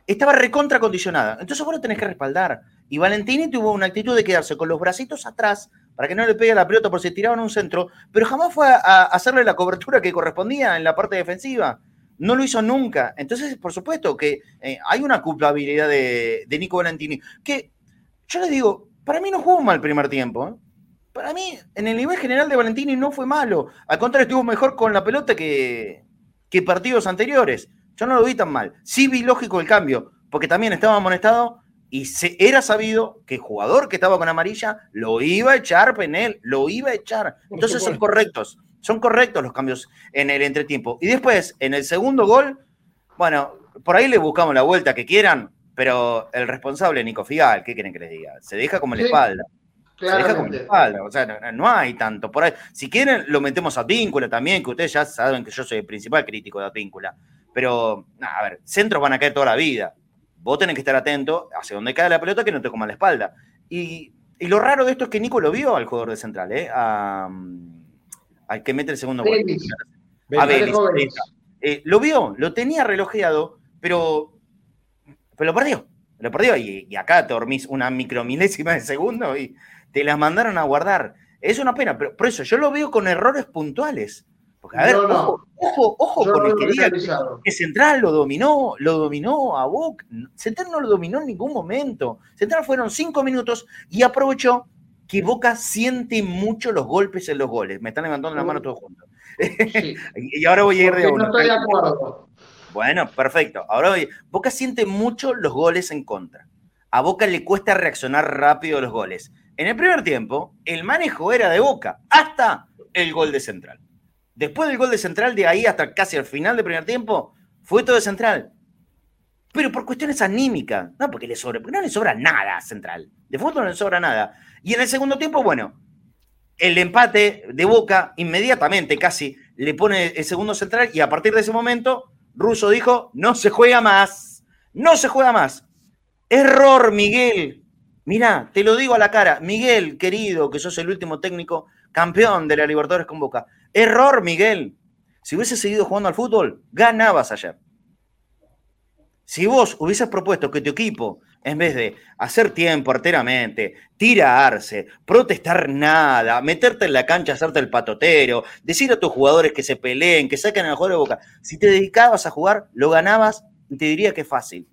Estaba recontra condicionada. Entonces vos lo tenés que respaldar. Y Valentini tuvo una actitud de quedarse con los bracitos atrás para que no le pegue la pelota por si tiraban un centro, pero jamás fue a, hacerle la cobertura que correspondía en la parte defensiva. No lo hizo nunca. Entonces, por supuesto que eh, hay una culpabilidad de, Nico Valentini. Que yo les digo, para mí no jugó mal el primer tiempo. ¿eh? Para mí, en el nivel general de Valentini no fue malo. Al contrario, estuvo mejor con la pelota que, que partidos anteriores. Yo no lo vi tan mal. Sí vi lógico el cambio, porque también estaba amonestado y se, era sabido que el jugador que estaba con amarilla lo iba a echar Penel, lo iba a echar. Entonces son correctos, son correctos los cambios en el entretiempo. Y después, en el segundo gol, bueno, por ahí le buscamos la vuelta que quieran, pero el responsable, Nico Figal, ¿qué quieren que les diga? Se deja como la espalda. Se deja o sea, no, hay tanto por ahí. Si quieren, lo metemos a Víncula también, que ustedes ya saben que yo soy el principal crítico de Advíncula. Pero, a ver, centros van a caer toda la vida vos tenés que estar atento hacia donde cae la pelota que no te coma la espalda. Y, lo raro de esto es que Nico lo vio al jugador de central, ¿eh? al que mete el segundo gol. A eh, lo vio, lo tenía relojeado, pero, pero lo perdió. Lo perdió y, acá te dormís una micromilésima de segundo y te las mandaron a guardar. Es una pena, pero por eso yo lo veo con errores puntuales. Porque, a ver, ojo, ojo, ojo con el que diga que, Central lo dominó, lo dominó a Boca. Central no lo dominó en ningún momento. Central fueron cinco minutos y aprovechó que Boca siente mucho los golpes en los goles. Me están levantando la mano todos juntos. y ahora voy a ir de uno. No estoy de acuerdo. Bueno, perfecto. Ahora voy. Boca siente mucho los goles en contra. A Boca le cuesta reaccionar rápido a los goles. En el primer tiempo, el manejo era de Boca hasta el gol de Central. Después del gol de Central, de ahí hasta casi al final del primer tiempo, fue todo de Central. Pero por cuestiones anímicas, no porque le sobra, porque no le sobra nada a Central. De fútbol no le sobra nada. Y en el segundo tiempo, bueno, el empate de Boca inmediatamente casi le pone el segundo central y a partir de ese momento Russo dijo, no se juega más, no se juega más. Error, Miguel. Mira, te lo digo a la cara, Miguel, querido, que sos el último técnico campeón de la Libertadores con Boca. Error, Miguel. Si hubieses seguido jugando al fútbol, ganabas ayer. Si vos hubieses propuesto que tu equipo, en vez de hacer tiempo arteramente, tirarse, protestar nada, meterte en la cancha, hacerte el patotero, decir a tus jugadores que se peleen, que saquen el juego de boca, si te dedicabas a jugar, lo ganabas y te diría que es fácil.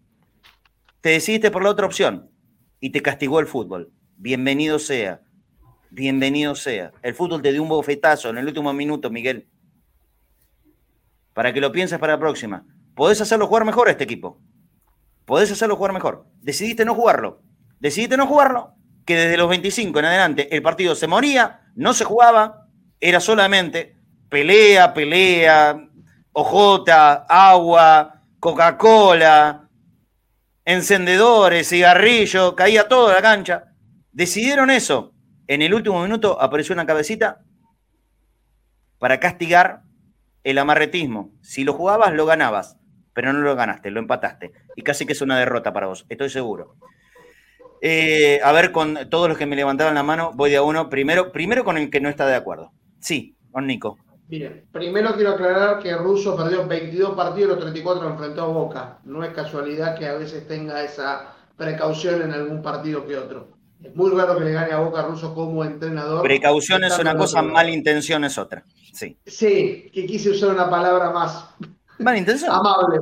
Te decidiste por la otra opción y te castigó el fútbol. Bienvenido sea bienvenido sea. El fútbol te dio un bofetazo en el último minuto, Miguel. para que lo pienses para la próxima. Podés hacerlo jugar mejor a este equipo. Podés hacerlo jugar mejor. Decidiste no jugarlo. Decidiste no jugarlo, que desde los 25 en adelante el partido se moría, no se jugaba, era solamente pelea, pelea, ojota, agua, Coca-Cola, encendedores, cigarrillos, caía todo la cancha. Decidieron eso. En el último minuto apareció una cabecita para castigar el amarretismo. Si lo jugabas, lo ganabas, pero no lo ganaste, lo empataste. Y casi que es una derrota para vos, estoy seguro. Eh, a ver, con todos los que me levantaban la mano, voy de a uno. Primero, primero con el que no está de acuerdo. Sí, con Nico. Mire, primero quiero aclarar que Russo perdió 22 partidos, los 34 enfrentó a Boca. No es casualidad que a veces tenga esa precaución en algún partido que otro. Es muy raro que le gane a Boca Russo como entrenador. Precaución es una cosa, mala intención es otra. Sí. Sí, que quise usar una palabra más. Mala intención. Amable.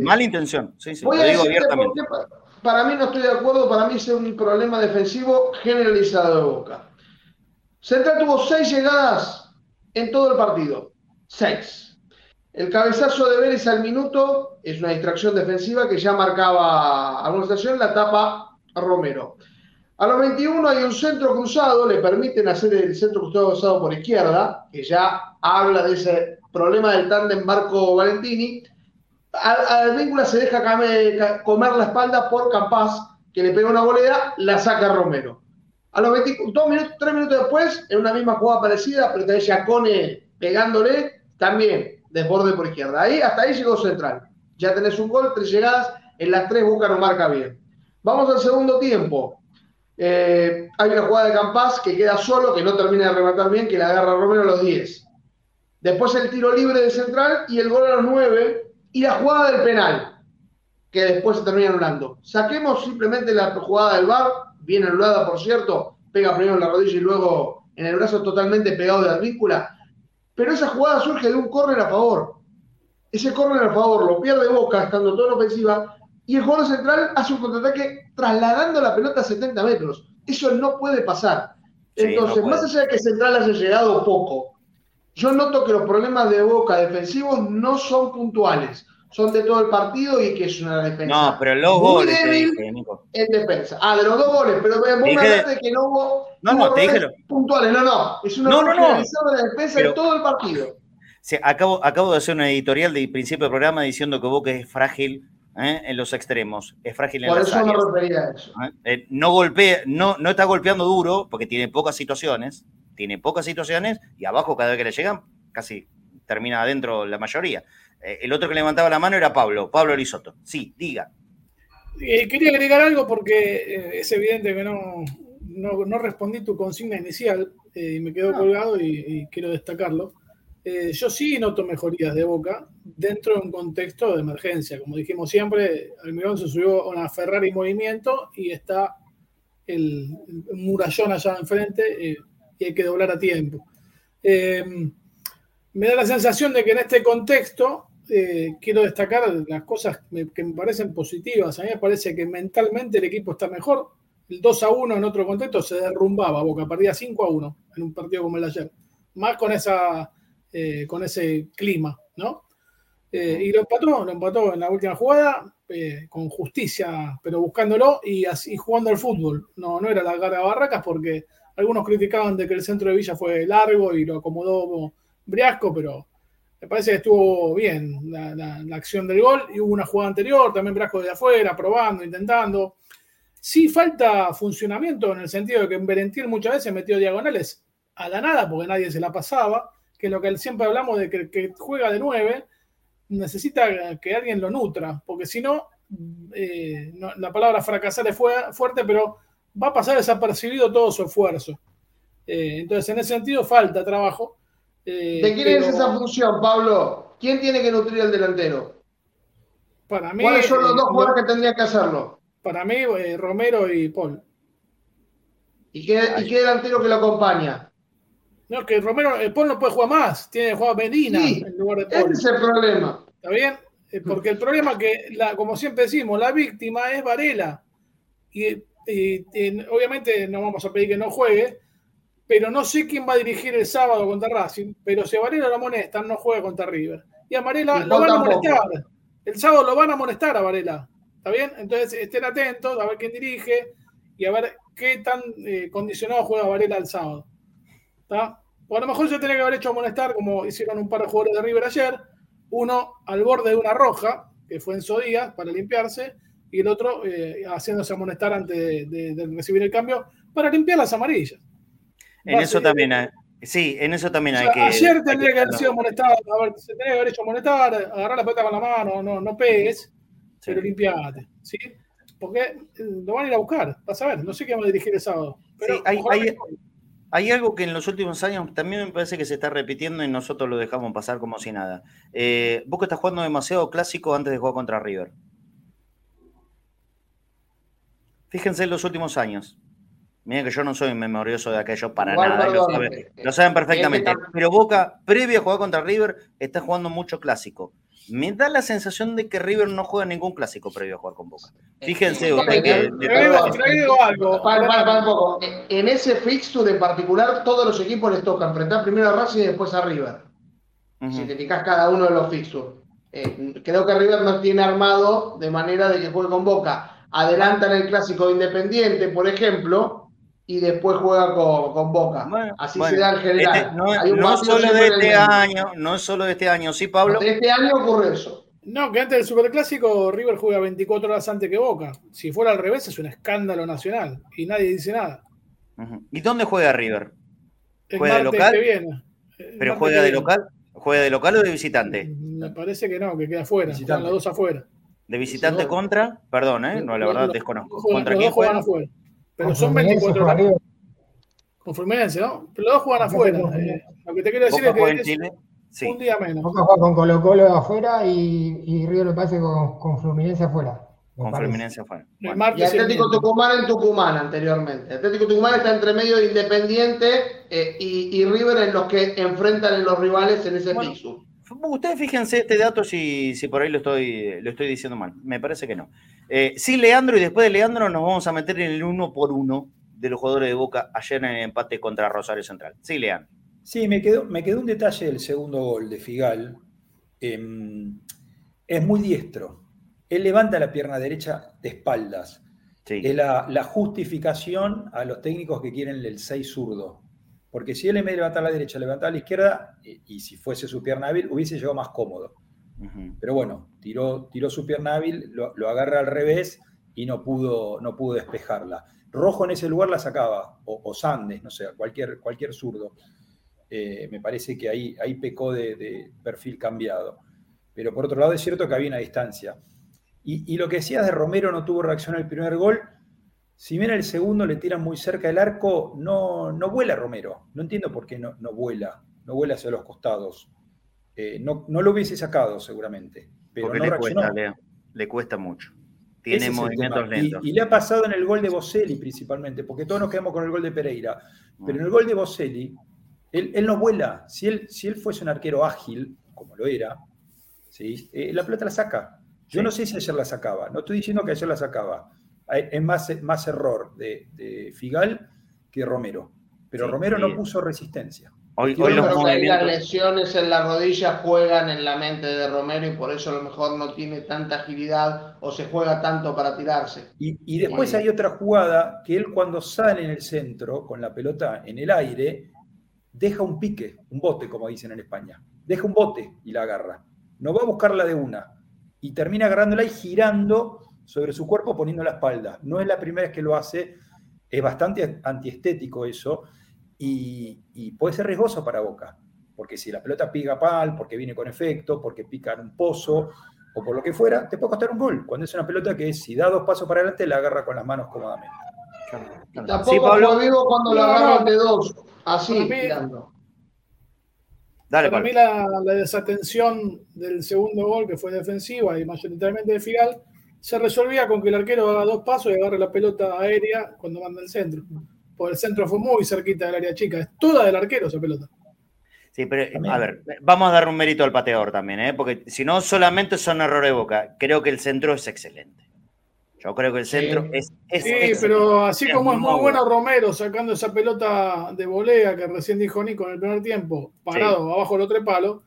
Mala intención. Sí, sí. Lo digo abiertamente. Para mí no estoy de acuerdo, para mí es un problema defensivo generalizado de Boca. Central tuvo seis llegadas en todo el partido. Seis. El cabezazo de Vélez al minuto es una distracción defensiva que ya marcaba a estación la tapa Romero. A los 21 hay un centro cruzado, le permiten hacer el centro cruzado por izquierda, que ya habla de ese problema del tándem Marco Valentini. Al víncula se deja comer la espalda por Campas, que le pega una boleda, la saca Romero. A los 22 minutos, 3 minutos después, en una misma jugada parecida, pero también Yacone pegándole, también desborde por izquierda. Ahí, hasta ahí llegó Central. Ya tenés un gol, tres llegadas, en las tres Boca no marca bien. Vamos al segundo tiempo. Eh, hay una jugada de Campas que queda solo, que no termina de rematar bien, que la agarra Romero a los 10. Después el tiro libre de central y el gol a los 9. Y la jugada del penal, que después se termina anulando. Saquemos simplemente la jugada del bar, bien anulada por cierto, pega primero en la rodilla y luego en el brazo totalmente pegado de la víncula. Pero esa jugada surge de un córner a favor. Ese córner a favor lo pierde Boca estando todo en ofensiva y el jugador central hace un contraataque trasladando la pelota a 70 metros. Eso no puede pasar. Entonces, más allá de que Central haya llegado poco, yo noto que los problemas de Boca defensivos no son puntuales, son de todo el partido y que es una defensa. No, pero los goles. En defensa. Ah, de los dos goles, pero vos me hablaste de que no hubo, no, no, puntuales. No, no, es una no, no, de la defensa de todo el partido. acabo, acabo de hacer una editorial de principio del programa diciendo que Boca es frágil ¿eh? en los extremos, es frágil en Por las eso áreas. me refería a eso. ¿eh? Eh, no, golpea, no, no está golpeando duro porque tiene pocas situaciones, tiene pocas situaciones y abajo cada vez que le llegan casi termina adentro la mayoría. El otro que levantaba la mano era Pablo, Pablo Risotto. Sí, diga. quería agregar algo porque es evidente que no, no, respondí tu consigna inicial y me quedo colgado y quiero destacarlo. Eh, yo sí noto mejorías de Boca dentro de un contexto de emergencia. Como dijimos siempre, Almirón se subió a una Ferrari en movimiento y está el, murallón allá enfrente eh, y hay que doblar a tiempo. Eh, me da la sensación de que en este contexto quiero destacar las cosas que me parecen positivas. A mí me parece que mentalmente el equipo está mejor. El 2 a 1 en otro contexto se derrumbaba, Boca perdía 5 a 1 en un partido como el ayer. Más con esa eh, con ese clima, ¿no? Eh, y lo empató, lo empató en la última jugada, eh, con justicia, pero buscándolo y así jugando al fútbol. No, no era la gara barracas porque algunos criticaban de que el centro de Villa fue largo y lo acomodó Briasco, pero me parece que estuvo bien la, acción del gol y hubo una jugada anterior, también Briasco de afuera, probando, intentando. Sí falta funcionamiento en el sentido de que en Berentil muchas veces metió diagonales a la nada porque nadie se la pasaba que lo que siempre hablamos de que, que juega de nueve, necesita que alguien lo nutra, porque si no, eh, la palabra fracasar es fuerte, pero va a pasar desapercibido todo su esfuerzo. Eh, entonces, en ese sentido, falta trabajo. Eh, ¿De quién es esa función, Pablo? ¿Quién tiene que nutrir al delantero? Para mí, ¿Cuáles son los dos jugadores que tendrían que hacerlo? Para mí, Romero y Paul. ¿Y qué, ¿Y qué delantero que lo acompaña? No, que Romero, el Paul no puede jugar más, tiene que jugar Medina en lugar de Paul. Ese es el problema. ¿Está bien? Eh, porque el problema es que, la, como siempre decimos, la víctima es Varela. Y, obviamente no vamos a pedir que no juegue, pero no sé quién va a dirigir el sábado contra Racing. Pero si Varela lo amonestan, no juega contra River. y a Varela lo van a molestar. El sábado lo van a molestar a Varela. ¿Está bien? Entonces estén atentos a ver quién dirige y a ver qué tan eh, condicionado juega Varela el sábado. ¿Está? O a lo mejor se tiene que haber hecho molestar, como hicieron un par de jugadores de River ayer, uno al borde de una roja, que fue en Díaz para limpiarse, y el otro eh, haciéndose amonestar antes de, recibir el cambio para limpiar las amarillas. En eso también hay, sí, en eso también hay que. Ayer tendría que, haber sido amonestado, a ver, se tendría que haber hecho amonestar, agarrar la pelota con la mano, no, no pegues, pero limpiate, ¿sí? Porque eh, lo van a ir a buscar, vas a ver, no sé qué vamos a dirigir el sábado. Pero sí, hay, hay, algo que en los últimos años también me parece que se está repitiendo y nosotros lo dejamos pasar como si nada. Eh, que estás jugando demasiado clásico antes de jugar contra River. Fíjense en los últimos años. Miren que yo no soy memorioso de aquello para nada, lo, saben, perfectamente. Pero Boca, previo a jugar contra River, está jugando mucho clásico. Me da la sensación de que River no juega ningún clásico previo a jugar con Boca. Fíjense, En ese fixture en particular, todos los equipos les toca enfrentar primero a Racing y después a River. Si te fijas cada uno de los fixtures. Eh, creo que River no tiene armado de manera de que juegue con Boca adelantan el clásico de Independiente, por ejemplo, y después juega con, Boca. Así se da en general. Este, no, solo de este año, no solo de este año, sí, Pablo. De este año ocurre eso. No, que antes del Superclásico River juega 24 horas antes que Boca. Si fuera al revés es un escándalo nacional y nadie dice nada. ¿Y dónde juega River? ¿Juega de local? ¿Pero juega de local? ¿Juega de local o de visitante? Me parece que no, que queda afuera. Están las dos afuera. De visitante contra, perdón, ¿eh? no, la verdad desconozco. ¿Contra quién juegan afuera? Pero son 24 horas. Con Fluminense, ¿no? Pero los dos juegan afuera. Eh, lo que te quiero decir es que es un día menos. Boca juega con Colo Colo afuera y, y Río lo pasa con, con Fluminense afuera. Con Fluminense afuera. Y Atlético Tucumán en Tucumán anteriormente. Atlético Tucumán está entre medio de Independiente eh, y, y, River en los que enfrentan en los rivales en ese bueno, Ustedes fíjense este dato si, si por ahí lo estoy, lo estoy diciendo mal. Me parece que no. Eh, sí, Leandro, y después de Leandro nos vamos a meter en el uno por uno de los jugadores de Boca ayer en el empate contra Rosario Central. Sí, Leandro. Sí, me quedó, me quedó un detalle del segundo gol de Figal. Em, es muy diestro. Él levanta la pierna derecha de espaldas. Es la, la, justificación a los técnicos que quieren el 6 zurdo. Porque si él en vez de levantar la derecha, levantaba a la izquierda, y, si fuese su pierna hábil, hubiese llegado más cómodo. Pero bueno, tiró, tiró su pierna hábil, lo, agarra al revés y no pudo, no pudo despejarla. Rojo en ese lugar la sacaba, o, Sandes, no sé, cualquier, cualquier zurdo. Eh, me parece que ahí, ahí pecó de, perfil cambiado. Pero por otro lado es cierto que había una distancia. Y, lo que decías de Romero no tuvo reacción al primer gol, si bien el segundo le tiran muy cerca del arco, no, no vuela Romero. No entiendo por qué no, no vuela, no vuela hacia los costados. Eh, no, no, lo hubiese sacado seguramente. Pero Porque le, cuesta, le cuesta mucho. Tiene movimientos lentos. Y, le ha pasado en el gol de Boselli principalmente, porque todos nos quedamos con el gol de Pereira. Pero en el gol de Boselli, él, no vuela. Si él, si él fuese un arquero ágil, como lo era, ¿sí? Eh, la pelota la saca. Yo no sé si ayer la sacaba, no estoy diciendo que ayer la sacaba, es más, más error de, Figal que Romero. Pero Romero no puso resistencia. Hoy, hoy los las lesiones en la rodilla juegan en la mente de Romero y por eso a lo mejor no tiene tanta agilidad o se juega tanto para tirarse. Y, después hay otra jugada que él cuando sale en el centro con la pelota en el aire, deja un pique, un bote como dicen en España. Deja un bote y la agarra. No va a buscarla de una. Y termina agarrándola y girando sobre su cuerpo poniendo la espalda. No es la primera vez que lo hace, es bastante antiestético eso y, puede ser riesgoso para Boca, porque si la pelota pica pal, porque viene con efecto, porque pica en un pozo o por lo que fuera, te puede costar un gol. Cuando es una pelota que si da dos pasos para adelante la agarra con las manos cómodamente. tampoco sí, Pablo, vivo cuando la agarran de dos, así Dale, Para mí la, la, desatención del segundo gol, que fue defensiva y mayoritariamente de Figal, se resolvía con que el arquero haga dos pasos y agarre la pelota aérea cuando manda el centro. Porque el centro fue muy cerquita del área chica. Es toda del arquero esa pelota. Sí, pero a ver, vamos a dar un mérito al pateador también, ¿eh? porque si no solamente son errores de boca, creo que el centro es excelente. Yo creo que el centro es, es, Sí, pero así como es muy bueno Romero sacando esa pelota de volea que recién dijo Nico en el primer tiempo, parado abajo del otro palo,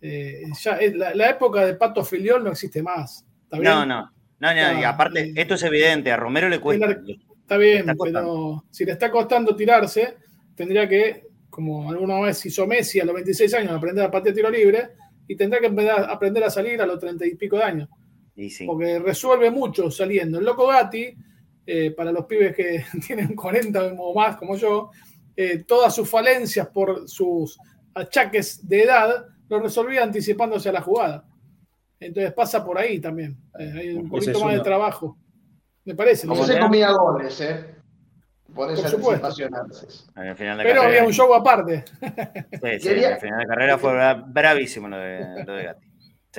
eh, ya la, época de Pato Filiol no existe más. No, no, no, y aparte, esto es evidente, a Romero le cuesta. Está bien, pero si le está costando tirarse, tendría que, como alguna vez hizo Messi a los 26 años, aprender a patear tiro libre y tendrá que aprender a salir a los 30 y pico de años. Porque resuelve mucho saliendo. El loco Gatti, eh, para los pibes que tienen 40 o más como yo, eh, todas sus falencias por sus achaques de edad lo resolvía anticipándose a la jugada. Entonces pasa por ahí también. Eh, hay un poquito más de trabajo. Me parece. No se comía goles, ¿eh? Por esa anticipación Pero había un show aparte. Sí, sí, el final de carrera fue bravísimo lo de, lo de Gatti.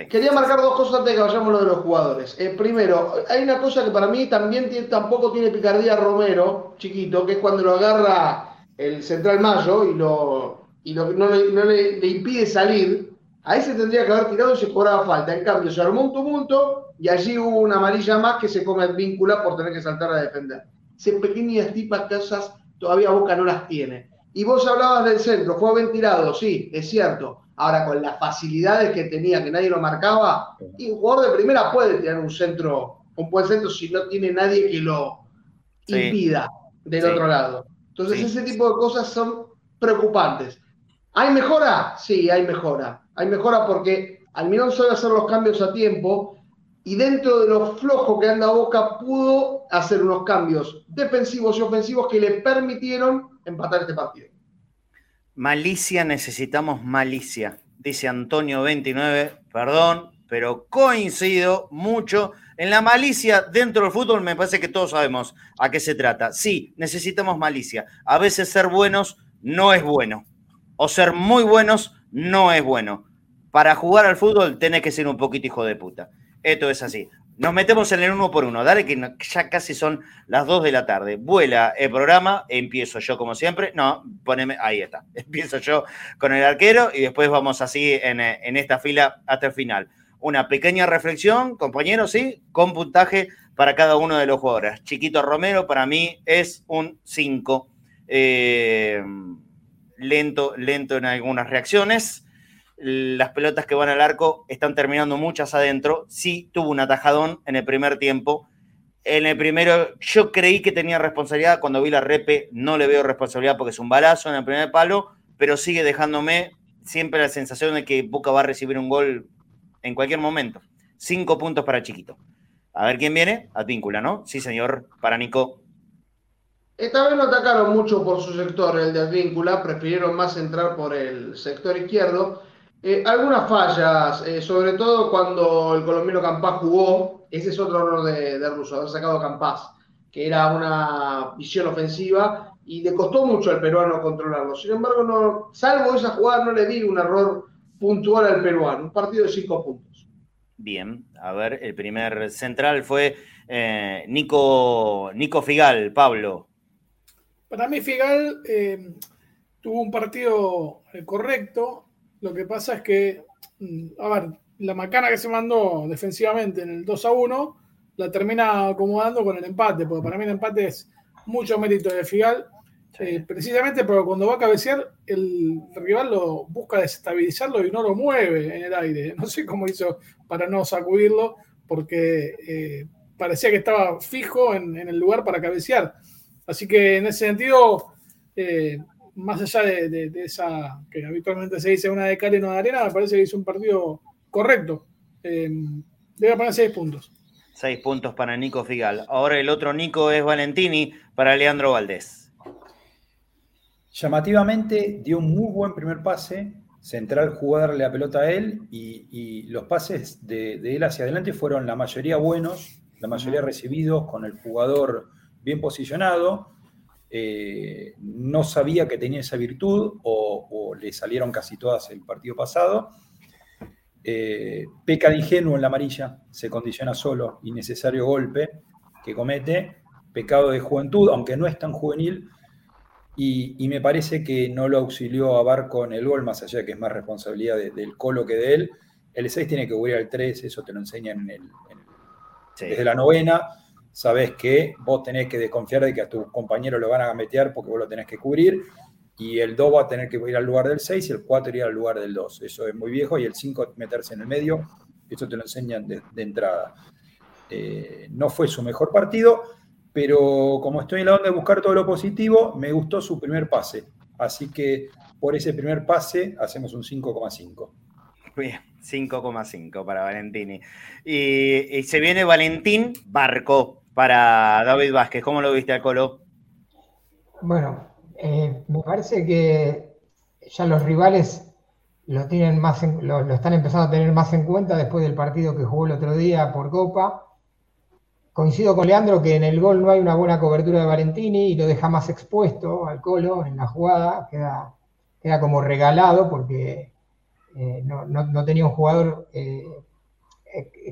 Quería marcar dos cosas antes de que vayamos lo de los jugadores. Eh, primero, hay una cosa que para mí también tampoco tiene picardía Romero, chiquito, que es cuando lo agarra el central Mayo y lo, y no, le, le, impide salir. Ahí se tendría que haber tirado y se cobraba falta. En cambio, se armó un tumulto y allí hubo una amarilla más que se come el vínculo por tener que saltar a defender. Esas pequeñas tipas cosas todavía Boca no las tiene. Y vos hablabas del centro, fue ventilado, sí, es cierto. Ahora, con las facilidades que tenía, que nadie lo marcaba, y un jugador de primera puede tener un centro, un buen centro si no tiene nadie que lo impida del otro lado. Entonces, ese tipo de cosas son preocupantes. ¿Hay mejora? Sí, hay mejora. Hay mejora porque Almirón suele hacer los cambios a tiempo y dentro de lo flojo que anda Boca pudo hacer unos cambios defensivos y ofensivos que le permitieron empatar este partido. Malicia, necesitamos malicia, dice Antonio 29, perdón, pero coincido mucho en la malicia dentro del fútbol, me parece que todos sabemos a qué se trata. Sí, necesitamos malicia. A veces ser buenos no es bueno, o ser muy buenos no es bueno. Para jugar al fútbol tenés que ser un poquito hijo de puta. Esto es así. Nos metemos en el uno por uno. Dale que ya casi son las dos de la tarde. Vuela el programa. Empiezo yo como siempre. No, poneme. Ahí está. Empiezo yo con el arquero y después vamos así en, esta fila hasta el final. Una pequeña reflexión, compañeros, sí, con puntaje para cada uno de los jugadores. Chiquito Romero para mí es un 5. Eh, lento, lento en algunas reacciones las pelotas que van al arco están terminando muchas adentro. Sí tuvo un atajadón en el primer tiempo. En el primero yo creí que tenía responsabilidad, cuando vi la repe no le veo responsabilidad porque es un balazo en el primer palo, pero sigue dejándome siempre la sensación de que Boca va a recibir un gol en cualquier momento. Cinco puntos para Chiquito. A ver quién viene. Advíncula, ¿no? Sí, señor, para Nico. Esta vez no atacaron mucho por su sector, el de Advíncula, prefirieron más entrar por el sector izquierdo. Eh, algunas fallas, eh, sobre todo cuando el colombiano Campás jugó, ese es otro error de, de Russo, haber sacado Campás, que era una visión ofensiva y le costó mucho al peruano controlarlo. Sin embargo, salvo esa jugada, no le di un error puntual al peruano, un partido de cinco puntos. Bien, a ver, el primer central fue eh, Nico, Nico Figal, Pablo. Para mí Figal tuvo un partido correcto, lo que pasa es que, mm, a ver, la macana que se mandó defensivamente en el 2 a 1 la termina acomodando con el empate, porque para mí el empate es mucho mérito de Figal, eh, precisamente porque cuando va a cabecear, el rival lo busca desestabilizarlo y no lo mueve en el aire. No sé cómo hizo para no sacudirlo, porque eh, parecía que estaba fijo en, el lugar para cabecear. Así que en ese sentido, eh, más allá de, esa que habitualmente se dice una de cal y una de arena, me parece que hizo un partido correcto. Eh, le poner seis puntos. Seis puntos para Nico Figal. Ahora el otro Nico es Valentini para Leandro Valdés. Llamativamente dio un muy buen primer pase. Central jugó a darle la pelota a él y, los pases de, de, él hacia adelante fueron la mayoría buenos, la mayoría recibidos con el jugador bien posicionado. Eh, no sabía que tenía esa virtud o, le salieron casi todas el partido pasado. Eh, peca de ingenuo en la amarilla, se condiciona solo, innecesario golpe que comete, pecado de juventud, aunque no es tan juvenil, y, me parece que no lo auxilió a Barco en el gol, más allá de que es más responsabilidad del Colo que de él. El 6 tiene que cubrir al 3, eso te lo enseñan en desde la novena sabes que vos tenés que desconfiar de que a tu compañero lo van a gametear porque vos lo tenés que cubrir. y el 2 va a tener que ir al lugar del 6 y el 4 ir al lugar del 2. Eso es muy viejo y el 5 meterse en el medio, eso te lo enseñan de, entrada. Eh, no fue su mejor partido, pero como estoy en la onda de buscar todo lo positivo, me gustó su primer pase. Así que por ese primer pase hacemos un 5,5. Bien, 5,5 para Valentini. Y, se viene Valentín Barco para David Vázquez. ¿Cómo lo viste al Colo? Bueno, eh, me parece que ya los rivales lo, tienen más lo, están empezando a tener más en cuenta después del partido que jugó el otro día por Copa. Coincido con Leandro que en el gol no hay una buena cobertura de Valentini y lo deja más expuesto al Colo en la jugada, queda, queda como regalado porque eh, no, tenía un jugador eh,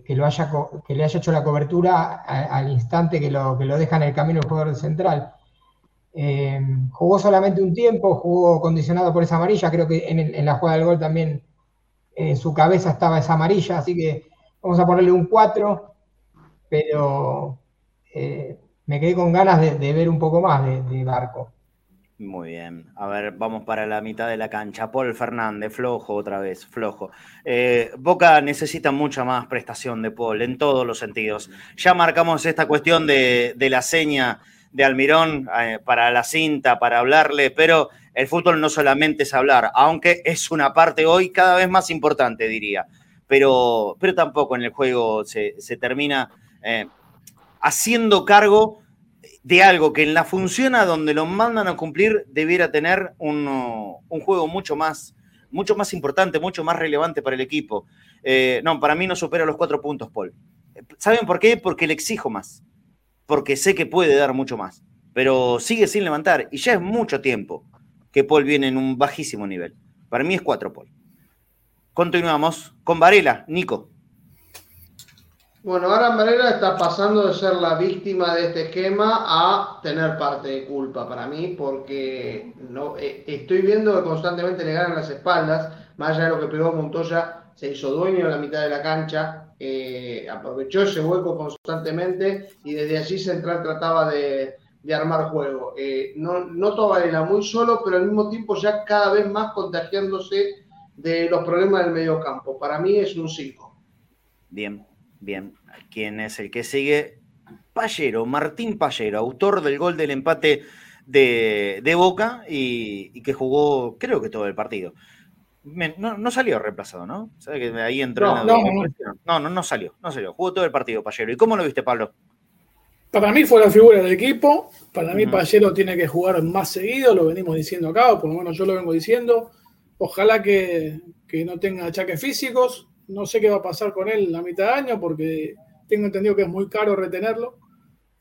que, lo haya, que le haya hecho la cobertura al instante que lo, que lo deja en el camino el jugador central. Eh, jugó solamente un tiempo, jugó condicionado por esa amarilla, creo que en, la jugada del gol también en su cabeza estaba esa amarilla, así que vamos a ponerle un 4, pero eh, me quedé con ganas de, ver un poco más de, Barco. Muy bien. A ver, vamos para la mitad de la cancha. Paul Fernández, flojo otra vez, flojo. Eh, Boca necesita mucha más prestación de Paul en todos los sentidos. Ya marcamos esta cuestión de la seña de Almirón eh, para la cinta, para hablarle, pero el fútbol no solamente es hablar, aunque es una parte hoy cada vez más importante, diría. Pero, pero tampoco en el juego se, termina eh, haciendo cargo de algo que en la función a donde lo mandan a cumplir debiera tener un, un juego mucho más, mucho más importante, mucho más relevante para el equipo. Eh, no, para mí no supera los cuatro puntos, Paul. ¿Saben por qué? Porque le exijo más porque sé que puede dar mucho más, pero sigue sin levantar y ya es mucho tiempo que Paul viene en un bajísimo nivel. Para mí es cuatro Paul. Continuamos con Varela, Nico. Bueno, ahora Varela está pasando de ser la víctima de este esquema a tener parte de culpa para mí, porque no, eh, estoy viendo que constantemente le ganan las espaldas, más allá de lo que pegó Montoya, se hizo dueño en la mitad de la cancha, eh, aprovechó ese hueco constantemente y desde allí Central trataba de, armar juego. Eh, no, no Varela muy solo, pero al mismo tiempo ya cada vez más contagiándose de los problemas del medio campo. Para mí es un 5. Bien, bien. ¿Quién es el que sigue? Pallero, Martín Pallero, autor del gol del empate de, Boca y, que jugó creo que todo el partido no, salió reemplazado, ¿no? ¿Sabe que ahí entró no, no, no, no, salió, no salió. Jugó todo el partido Pallero. ¿Y cómo lo viste, Pablo? Para mí fue la figura del equipo. Para mí, Pallero tiene que jugar más seguido, lo venimos diciendo acá, o por lo menos yo lo vengo diciendo. Ojalá que, no tenga achaques físicos. No sé qué va a pasar con él la mitad de año, porque tengo entendido que es muy caro retenerlo.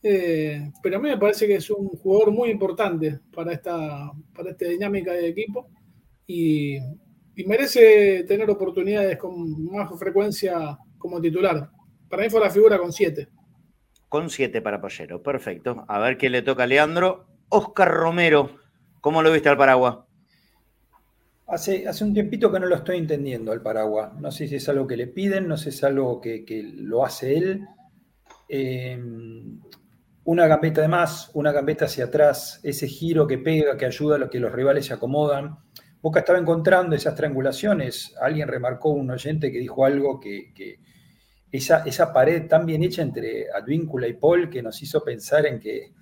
Eh, pero a mí me parece que es un jugador muy importante para esta, para dinámica de equipo. Y, y merece tener oportunidades con más frecuencia como titular. Para mí fue la figura con siete. Con siete para Pallero, perfecto. A ver qué le toca a Leandro. Oscar Romero, ¿cómo lo viste al Paraguas? Hace, hace un tiempito que no lo estoy entendiendo al Paraguas. No sé si es algo que le piden, no sé si es algo que, lo hace él. Eh, una gambeta de más, una gambeta hacia atrás, ese giro que pega, que ayuda a que los rivales se acomodan. Boca estaba encontrando esas triangulaciones. Alguien remarcó, un oyente que dijo algo que, esa, esa, pared tan bien hecha entre Advíncula y Paul que nos hizo pensar en que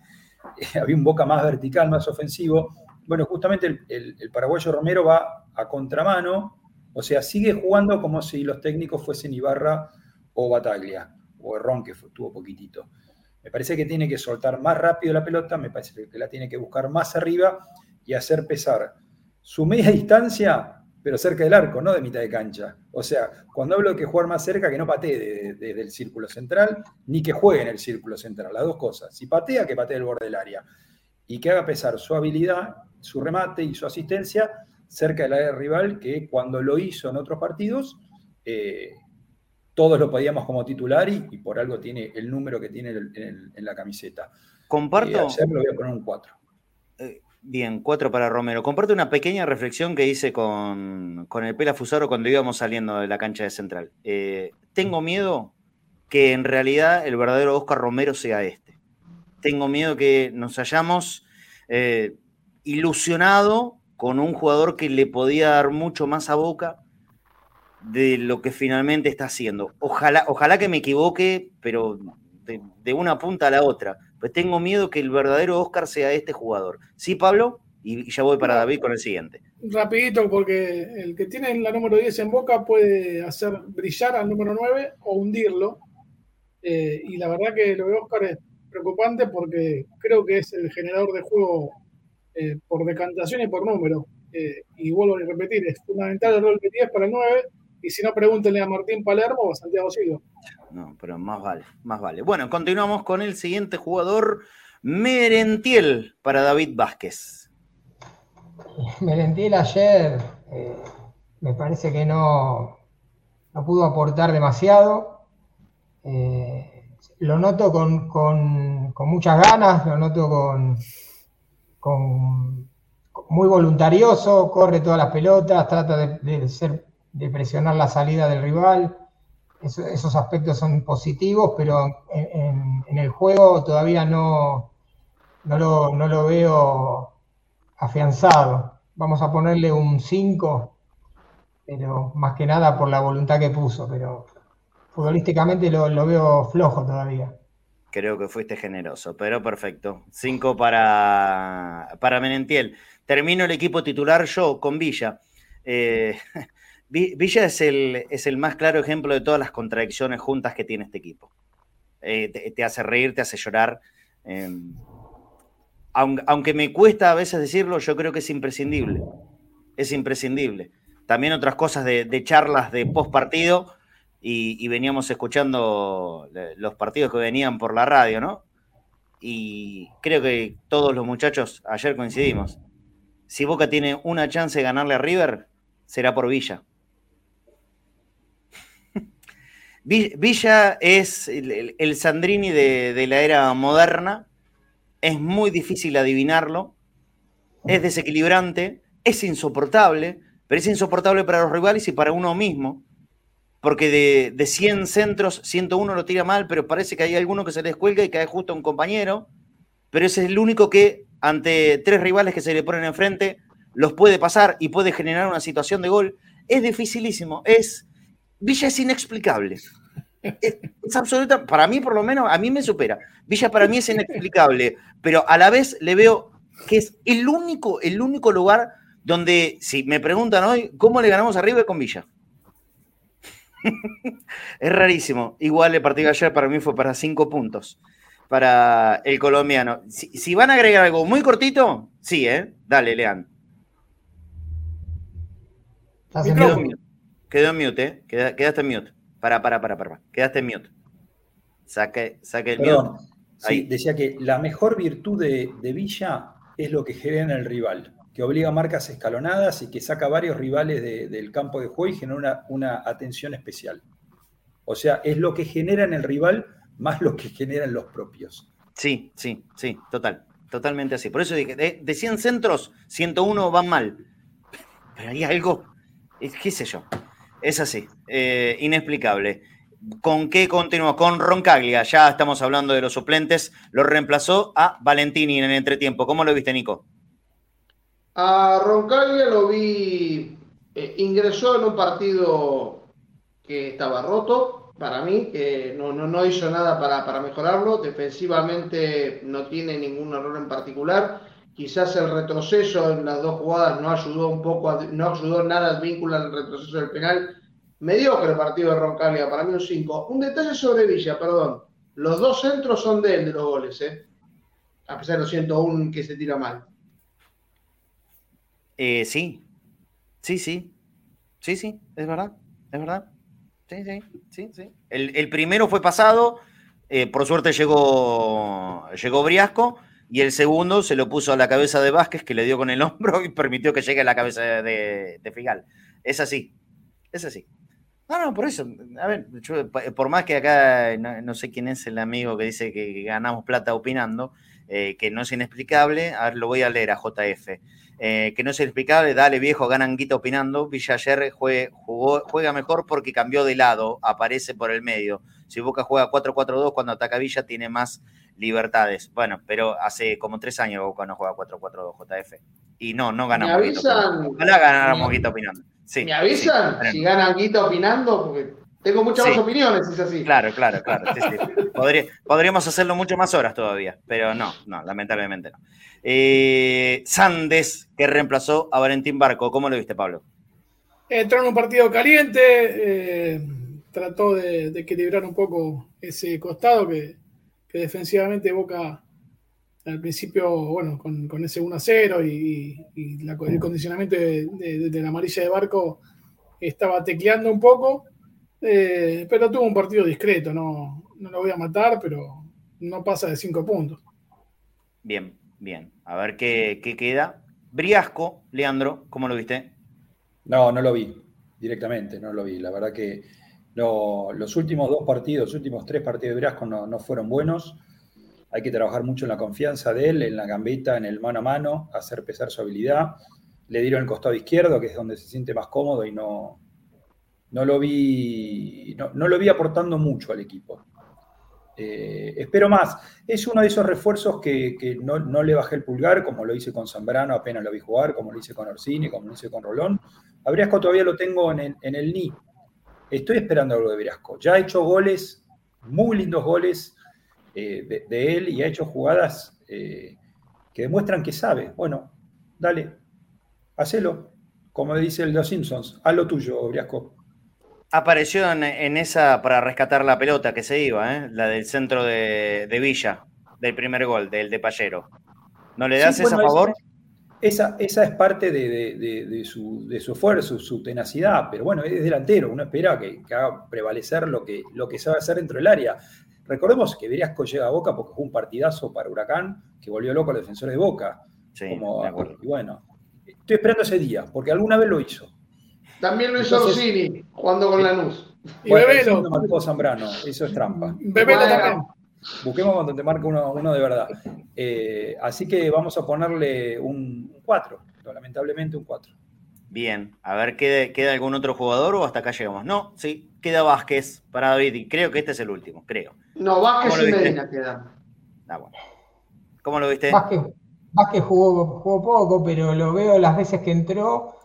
había un Boca más vertical, más ofensivo. Bueno, justamente el, paraguayo Romero va a contramano, o sea, sigue jugando como si los técnicos fuesen Ibarra o Bataglia, o Herrón, que tuvo poquitito. Me parece que tiene que soltar más rápido la pelota, me parece que la tiene que buscar más arriba y hacer pesar su media distancia, pero cerca del arco, no de mitad de cancha. O sea, cuando hablo de que jugar más cerca, que no patee desde el círculo central, ni que juegue en el círculo central, las dos cosas. Si patea, que patee el borde del área. Y que haga pesar su habilidad, su remate y su asistencia cerca del área rival, que cuando lo hizo en otros partidos, eh, todos lo podíamos como titular y, por algo tiene el número que tiene en, la camiseta. Comparto. Eh, ayer lo voy a poner un 4. Bien, cuatro para Romero. Comparte una pequeña reflexión que hice con, el Pela Fusaro cuando íbamos saliendo de la cancha de Central. Eh, tengo miedo que en realidad el verdadero Oscar Romero sea este. Tengo miedo que nos hayamos eh, ilusionado con un jugador que le podía dar mucho más a Boca de lo que finalmente está haciendo. Ojalá, ojalá que me equivoque, pero de, una punta a la otra. Pues tengo miedo que el verdadero Oscar sea este jugador. ¿Sí, Pablo? Y, ya voy para David con el siguiente. Rapidito, porque el que tiene la número 10 en Boca puede hacer brillar al número 9 o hundirlo. Eh, y la verdad que lo de Oscar es preocupante porque creo que es el generador de juego eh, por decantación y por número. Eh, y vuelvo a repetir, es fundamental el rol que tienes para el 9. Y si no, pregúntenle a Martín Palermo o a Santiago Silva. No, pero más vale, más vale. Bueno, continuamos con el siguiente jugador, Merentiel, para David Vázquez. Merentiel ayer eh, me parece que no, no pudo aportar demasiado. lo noto con, con, muchas ganas, lo noto con, muy voluntarioso, corre todas las pelotas, trata de, ser, de presionar la salida del rival. esos aspectos son positivos, pero en, el juego todavía no, no, lo, veo afianzado. Vamos a ponerle un 5, pero más que nada por la voluntad que puso, pero futbolísticamente lo veo flojo todavía. Creo que fuiste generoso, pero perfecto. Cinco para, para Menentiel. Termino el equipo titular yo con Villa. Eh, Villa es el, es el más claro ejemplo de todas las contradicciones juntas que tiene este equipo. Eh, te, hace reír, te hace llorar. Em, aunque, me cuesta a veces decirlo, yo creo que es imprescindible. Es imprescindible. También otras cosas de, de charlas de post partido y, veníamos escuchando los partidos que venían por la radio, ¿no? Y creo que todos los muchachos ayer coincidimos. Si Boca tiene una chance de ganarle a River, será por Villa. Villa es el, Sandrini de, la era moderna. Es muy difícil adivinarlo. Es desequilibrante. Es insoportable. Pero es insoportable para los rivales y para uno mismo porque de, de, 100 centros, 101 lo tira mal, pero parece que hay alguno que se les cuelga y cae justo a un compañero, pero ese es el único que ante tres rivales que se le ponen enfrente los puede pasar y puede generar una situación de gol. Es dificilísimo, es Villa es inexplicable. Es, absoluta, para mí por lo menos, a mí me supera. Villa para mí es inexplicable, pero a la vez le veo que es el único, el único lugar donde, si me preguntan hoy, ¿cómo le ganamos a River con Villa? Es rarísimo. Igual el partido de ayer para mí fue para cinco puntos. Para el colombiano. Si, van a agregar algo muy cortito, sí, ¿eh? Dale, Lean. Quedó, quedó en mute, ¿eh? quedaste en mute. Para, para, para, para. Quedaste en mute. Saque, saque el mute. Sí, decía que la mejor virtud de, de Villa es lo que genera el rival que obliga a marcas escalonadas y que saca varios rivales del campo de juego y genera una, atención especial. O sea, es lo que genera en el rival más lo que generan los propios. Sí, sí, sí, total, totalmente así. Por eso dije, de, 100 centros, 101 van mal. Pero hay algo, qué sé yo, es así, eh, inexplicable. ¿Con qué continúa? Con Roncaglia, ya estamos hablando de los suplentes, lo reemplazó a Valentini en el entretiempo. ¿Cómo lo viste, Nico? A Roncaglia lo vi, eh, ingresó en un partido que estaba roto para mí, que no, no, hizo nada para, mejorarlo. Defensivamente no tiene ningún error en particular. Quizás el retroceso en las dos jugadas no ayudó un poco, no ayudó nada al vínculo al retroceso del penal. Mediocre el partido de Roncaglia, para mí un 5. Un detalle sobre Villa, perdón. Los dos centros son de él, de los goles, ¿eh? A pesar de los 101 que se tira mal. Eh, sí, sí, sí, sí, sí, es verdad, es verdad. Sí, sí, sí, sí. El, primero fue pasado, eh, por suerte llegó, llegó Briasco, y el segundo se lo puso a la cabeza de Vázquez, que le dio con el hombro y permitió que llegue a la cabeza de, de Figal. Es así, es así. No, no, por eso. A ver, por más que acá no, sé quién es el amigo que dice que ganamos plata opinando, eh, que no es inexplicable, a ver, lo voy a leer a JF. Eh, que no es inexplicable, dale viejo, ganan guita opinando. Villa ayer juega mejor porque cambió de lado, aparece por el medio. Si Boca juega 4-4-2, cuando ataca Villa tiene más libertades. Bueno, pero hace como tres años Boca no juega 4-4-2 JF. Y no, no ¿Me ganamos. avisan? Ojalá ganáramos ¿Me- Guito opinando. Sí, ¿Me avisan sí, si gana Guita opinando? Porque tengo muchas Sí. más opiniones, si es así. Claro, claro, claro. sí, sí. Podría- podríamos hacerlo mucho más horas todavía, pero no, no, lamentablemente no. Eh, Sandes, que reemplazó a Valentín Barco. ¿Cómo lo viste, Pablo? Entró en un partido caliente, eh, trató de, de equilibrar un poco ese costado que, que defensivamente Boca al principio, bueno, con, con ese 1 a 0 y, y la- el condicionamiento de, de- de la amarilla de Barco estaba tecleando un poco, eh, pero tuvo un partido discreto, no, no lo voy a matar, pero no pasa de 5 puntos. Bien, bien. A ver qué, qué queda. Briasco, Leandro, ¿cómo lo viste? No, no lo vi directamente, no lo vi. La verdad que no, los últimos dos partidos, los últimos tres partidos de Brasco no, no fueron buenos. Hay que trabajar mucho en la confianza de él, en la gambeta, en el mano a mano, hacer pesar su habilidad. Le dieron el costado izquierdo, que es donde se siente más cómodo, y no, no lo vi, no, no lo vi aportando mucho al equipo. Eh, espero más. Es uno de esos refuerzos que, que no, no le bajé el pulgar, como lo hice con Zambrano, apenas lo vi jugar, como lo hice con Orsini, como lo hice con Rolón. A Briasco todavía lo tengo en el, en el ni. Estoy esperando algo de Briasco. Ya ha hecho goles, muy lindos goles eh, de, él y ha hecho jugadas eh, que demuestran que sabe. Bueno, dale, hacelo. Como dice el de los Simpsons, haz lo tuyo, Briasco. Apareció en, en esa para rescatar la pelota que se iba, ¿eh? la del centro de, de Villa, del primer gol, del de Pallero. ¿No le das Sí, esa a favor? Esa, esa es parte de, de- de- su, de su esfuerzo, su tenacidad, pero bueno, es delantero, uno espera que, que haga prevalecer lo que, lo que sabe hacer dentro del área. Recordemos que Veriasco llega a Boca porque fue un partidazo para Huracán que volvió loco a los defensores de Boca. Sí, Como- de acuerdo. y bueno, estoy esperando ese día, porque alguna vez lo hizo. También lo hizo Orsini jugando con Lanús. Y Bueno, Bebelo. eso marcó Zambrano, eso es trampa. Bebelo Bueno. también. Busquemos cuando te marca uno, uno de verdad. Eh, así que vamos a ponerle un 4, lamentablemente un 4. Bien, a ver, ¿queda, ¿queda algún otro jugador o hasta acá llegamos? No, sí, queda Vázquez para David y creo que este es el último, creo. No, Vázquez ¿Cómo y lo viste? Medina quedan. Ah, bueno. ¿Cómo lo viste? Vázquez, Vázquez jugó, jugó poco, pero lo veo las veces que entró.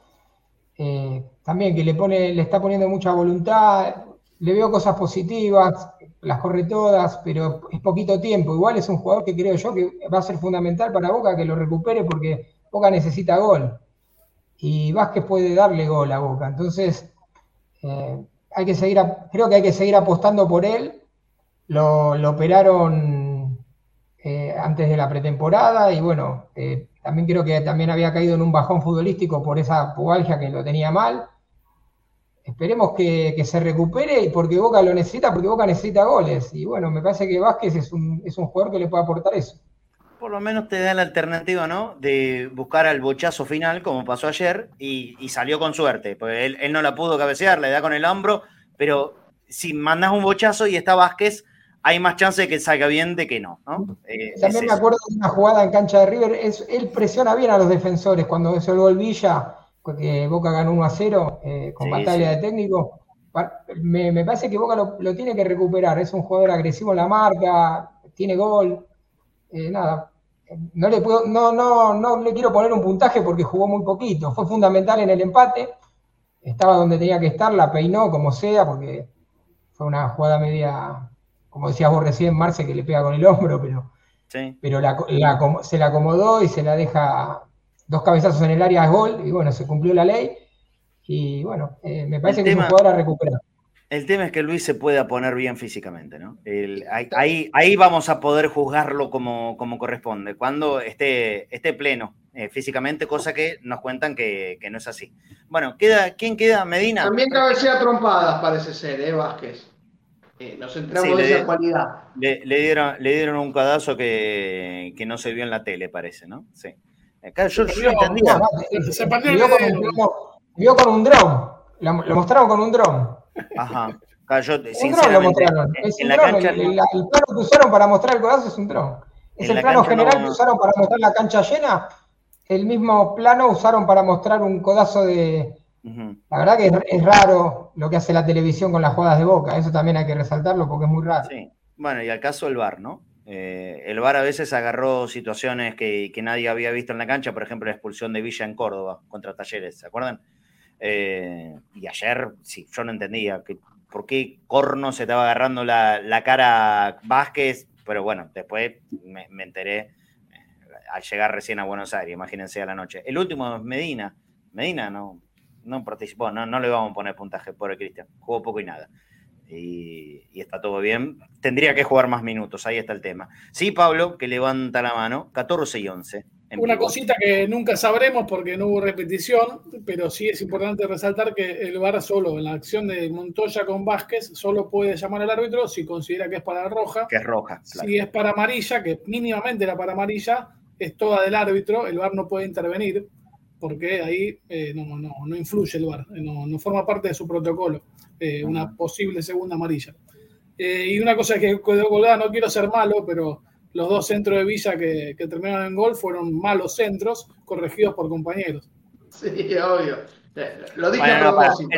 eh, también que le pone, le está poniendo mucha voluntad. Le veo cosas positivas, las corre todas, pero es poquito tiempo. Igual es un jugador que creo yo que va a ser fundamental para Boca que lo recupere porque Boca necesita gol. Y Vázquez puede darle gol a Boca. Entonces, eh, hay que seguir, creo que hay que seguir apostando por él. Lo, lo operaron eh, antes de la pretemporada y bueno, eh, también creo que también había caído en un bajón futbolístico por esa pubalgia que lo tenía mal. Esperemos que, que se recupere y porque Boca lo necesita, porque Boca necesita goles. Y bueno, me parece que Vázquez es un, es un jugador que le puede aportar eso. Por lo menos te da la alternativa, ¿no? De buscar al bochazo final, como pasó ayer, y, y salió con suerte, porque él, él no la pudo cabecear, le da con el hombro, pero si mandas un bochazo y está Vázquez, hay más chance de que salga bien de que no, ¿no? Eh, es También me eso. acuerdo de una jugada en cancha de River, es- él presiona bien a los defensores cuando hizo el gol Villa, porque Boca ganó 1 a 0 eh, con Sí, batalla sí. de técnico. Me, me parece que Boca lo, lo tiene que recuperar, es un jugador agresivo en la marca, tiene gol, eh, nada. No le, puedo, no, no, no le quiero poner un puntaje porque jugó muy poquito, fue fundamental en el empate, estaba donde tenía que estar, la peinó como sea, porque fue una jugada media, como decías vos recién, Marce, que le pega con el hombro, pero Sí. pero la- la acom- se la acomodó y se la deja dos cabezazos en el área es gol, y bueno, se cumplió la ley. Y bueno, eh, me parece El que es tema- un jugador a recuperar. El tema es que Luis se pueda poner bien físicamente, ¿no? El- ahí, ahí, vamos a poder juzgarlo como, como corresponde, cuando esté, esté pleno eh, físicamente, cosa que nos cuentan que, que no es así. Bueno, queda, ¿quién queda? Medina. También cabecea trompadas, parece ser, ¿eh, Vázquez? Eh, nos centramos Sí, en le- esa cualidad. Le, le dieron, le dieron un cadazo que, que no se vio en la tele, parece, ¿no? Sí. Acá yo, yo No, entendía. No, Se- se partió vio el con un vio con un dron. Lo, lo mostraron con un dron. Ajá. Acá yo, Un dron lo mostraron. en, Es en un la dron. cancha. El, el- el plano que usaron para mostrar el codazo es un dron. Es el la plano general no- que usaron para mostrar la cancha llena. El mismo plano usaron para mostrar un codazo de. La verdad que es, es raro lo que hace la televisión con las jugadas de Boca, eso también hay que resaltarlo porque es muy raro. Sí. Bueno, y al caso el VAR, ¿no? Eh, el VAR a veces agarró situaciones que, nadie había visto en la cancha, por ejemplo, la expulsión de Villa en Córdoba contra Talleres, ¿se acuerdan? Eh, y ayer, sí, yo no entendía que, por qué Corno se estaba agarrando la, cara Vázquez, pero bueno, después me, enteré eh, al llegar recién a Buenos Aires, imagínense a la noche. El último es Medina. Medina no, no participó, no, no le vamos a poner puntaje, por el Cristian, jugó poco y nada y, está todo bien. Tendría que jugar más minutos, ahí está el tema. Sí, Pablo, que levanta la mano, 14 y 11. Una cosita que nunca sabremos porque no hubo repetición, pero sí es importante resaltar que el VAR solo en la acción de Montoya con Vázquez solo puede llamar al árbitro si considera que es para roja. Que es roja. Si es para amarilla, que mínimamente era para amarilla, es toda del árbitro, el VAR no puede intervenir porque ahí eh, no, no, no, influye el VAR, no, no forma parte de su protocolo. Eh, una posible segunda amarilla. Eh, y una cosa que quedó colgada, no quiero ser malo, pero los dos centros de Villa que, terminaron en gol fueron malos centros corregidos por compañeros. Sí, obvio. Lo dije a propósito.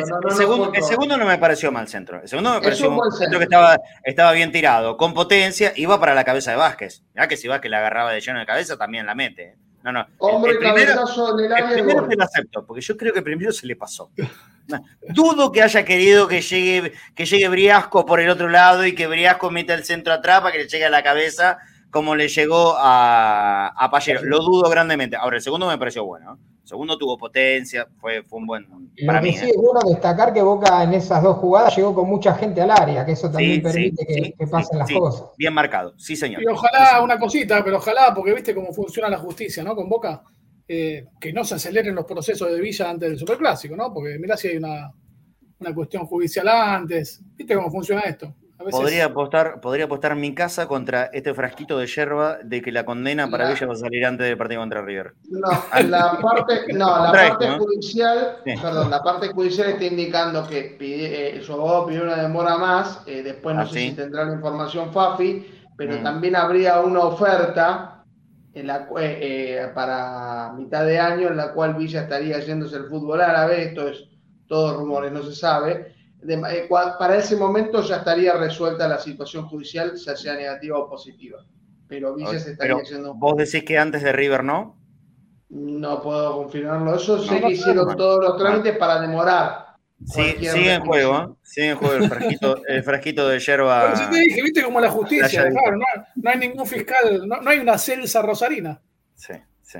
El, segundo, no me pareció mal centro. El segundo me pareció un centro, que estaba, estaba bien tirado, con potencia, iba para la cabeza de Vázquez. Ya que si Vázquez la agarraba de lleno de cabeza, también la mete. No, no. Hombre, el, cabezazo en el área. El primero te lo acepto, porque yo creo que primero se le pasó. Dudo que haya querido que llegue, que llegue Briasco por el otro lado y que Briasco meta el centro atrás para que le llegue a la cabeza como le llegó a, a Payero. Lo dudo grandemente. Ahora, el segundo me pareció bueno. Segundo tuvo potencia, fue, fue un buen. Para que sí ¿eh? es bueno destacar que Boca en esas dos jugadas llegó con mucha gente al área, que eso también permite que, pasen las cosas. Bien marcado, sí, señor. Y ojalá, una cosita, pero ojalá, porque viste cómo funciona la justicia, ¿no? Con Boca, eh, que no se aceleren los procesos de Villa antes del Superclásico, ¿no? Porque mirá si hay una, una cuestión judicial antes. ¿Viste cómo funciona esto? Podría apostar, podría apostar mi casa contra este frasquito de yerba de que la condena para ella va a salir antes del partido contra River. No, la parte, no, la parte judicial, perdón, la parte judicial está indicando que pide, eh, su abogado pidió una demora más, eh, después no ¿Ah, sé si tendrá la información Fafi, pero mm. también habría una oferta en la, eh, para mitad de año en la cual Villa estaría yéndose el fútbol árabe, esto es todo rumores, no se sabe eh, para ese momento ya estaría resuelta la situación judicial, ya sea negativa o positiva. Pero Villa se estaría haciendo. ¿Vos decís que antes de River no? No puedo confirmarlo. Eso sé que hicieron todos los trámites para demorar. Sí, sigue en juego, ¿eh? Sigue en juego el frasquito, el frasquito de yerba. Pero te dije, viste como la justicia, claro, no, hay ningún fiscal, no, hay una Celsa Rosarina. Sí, sí.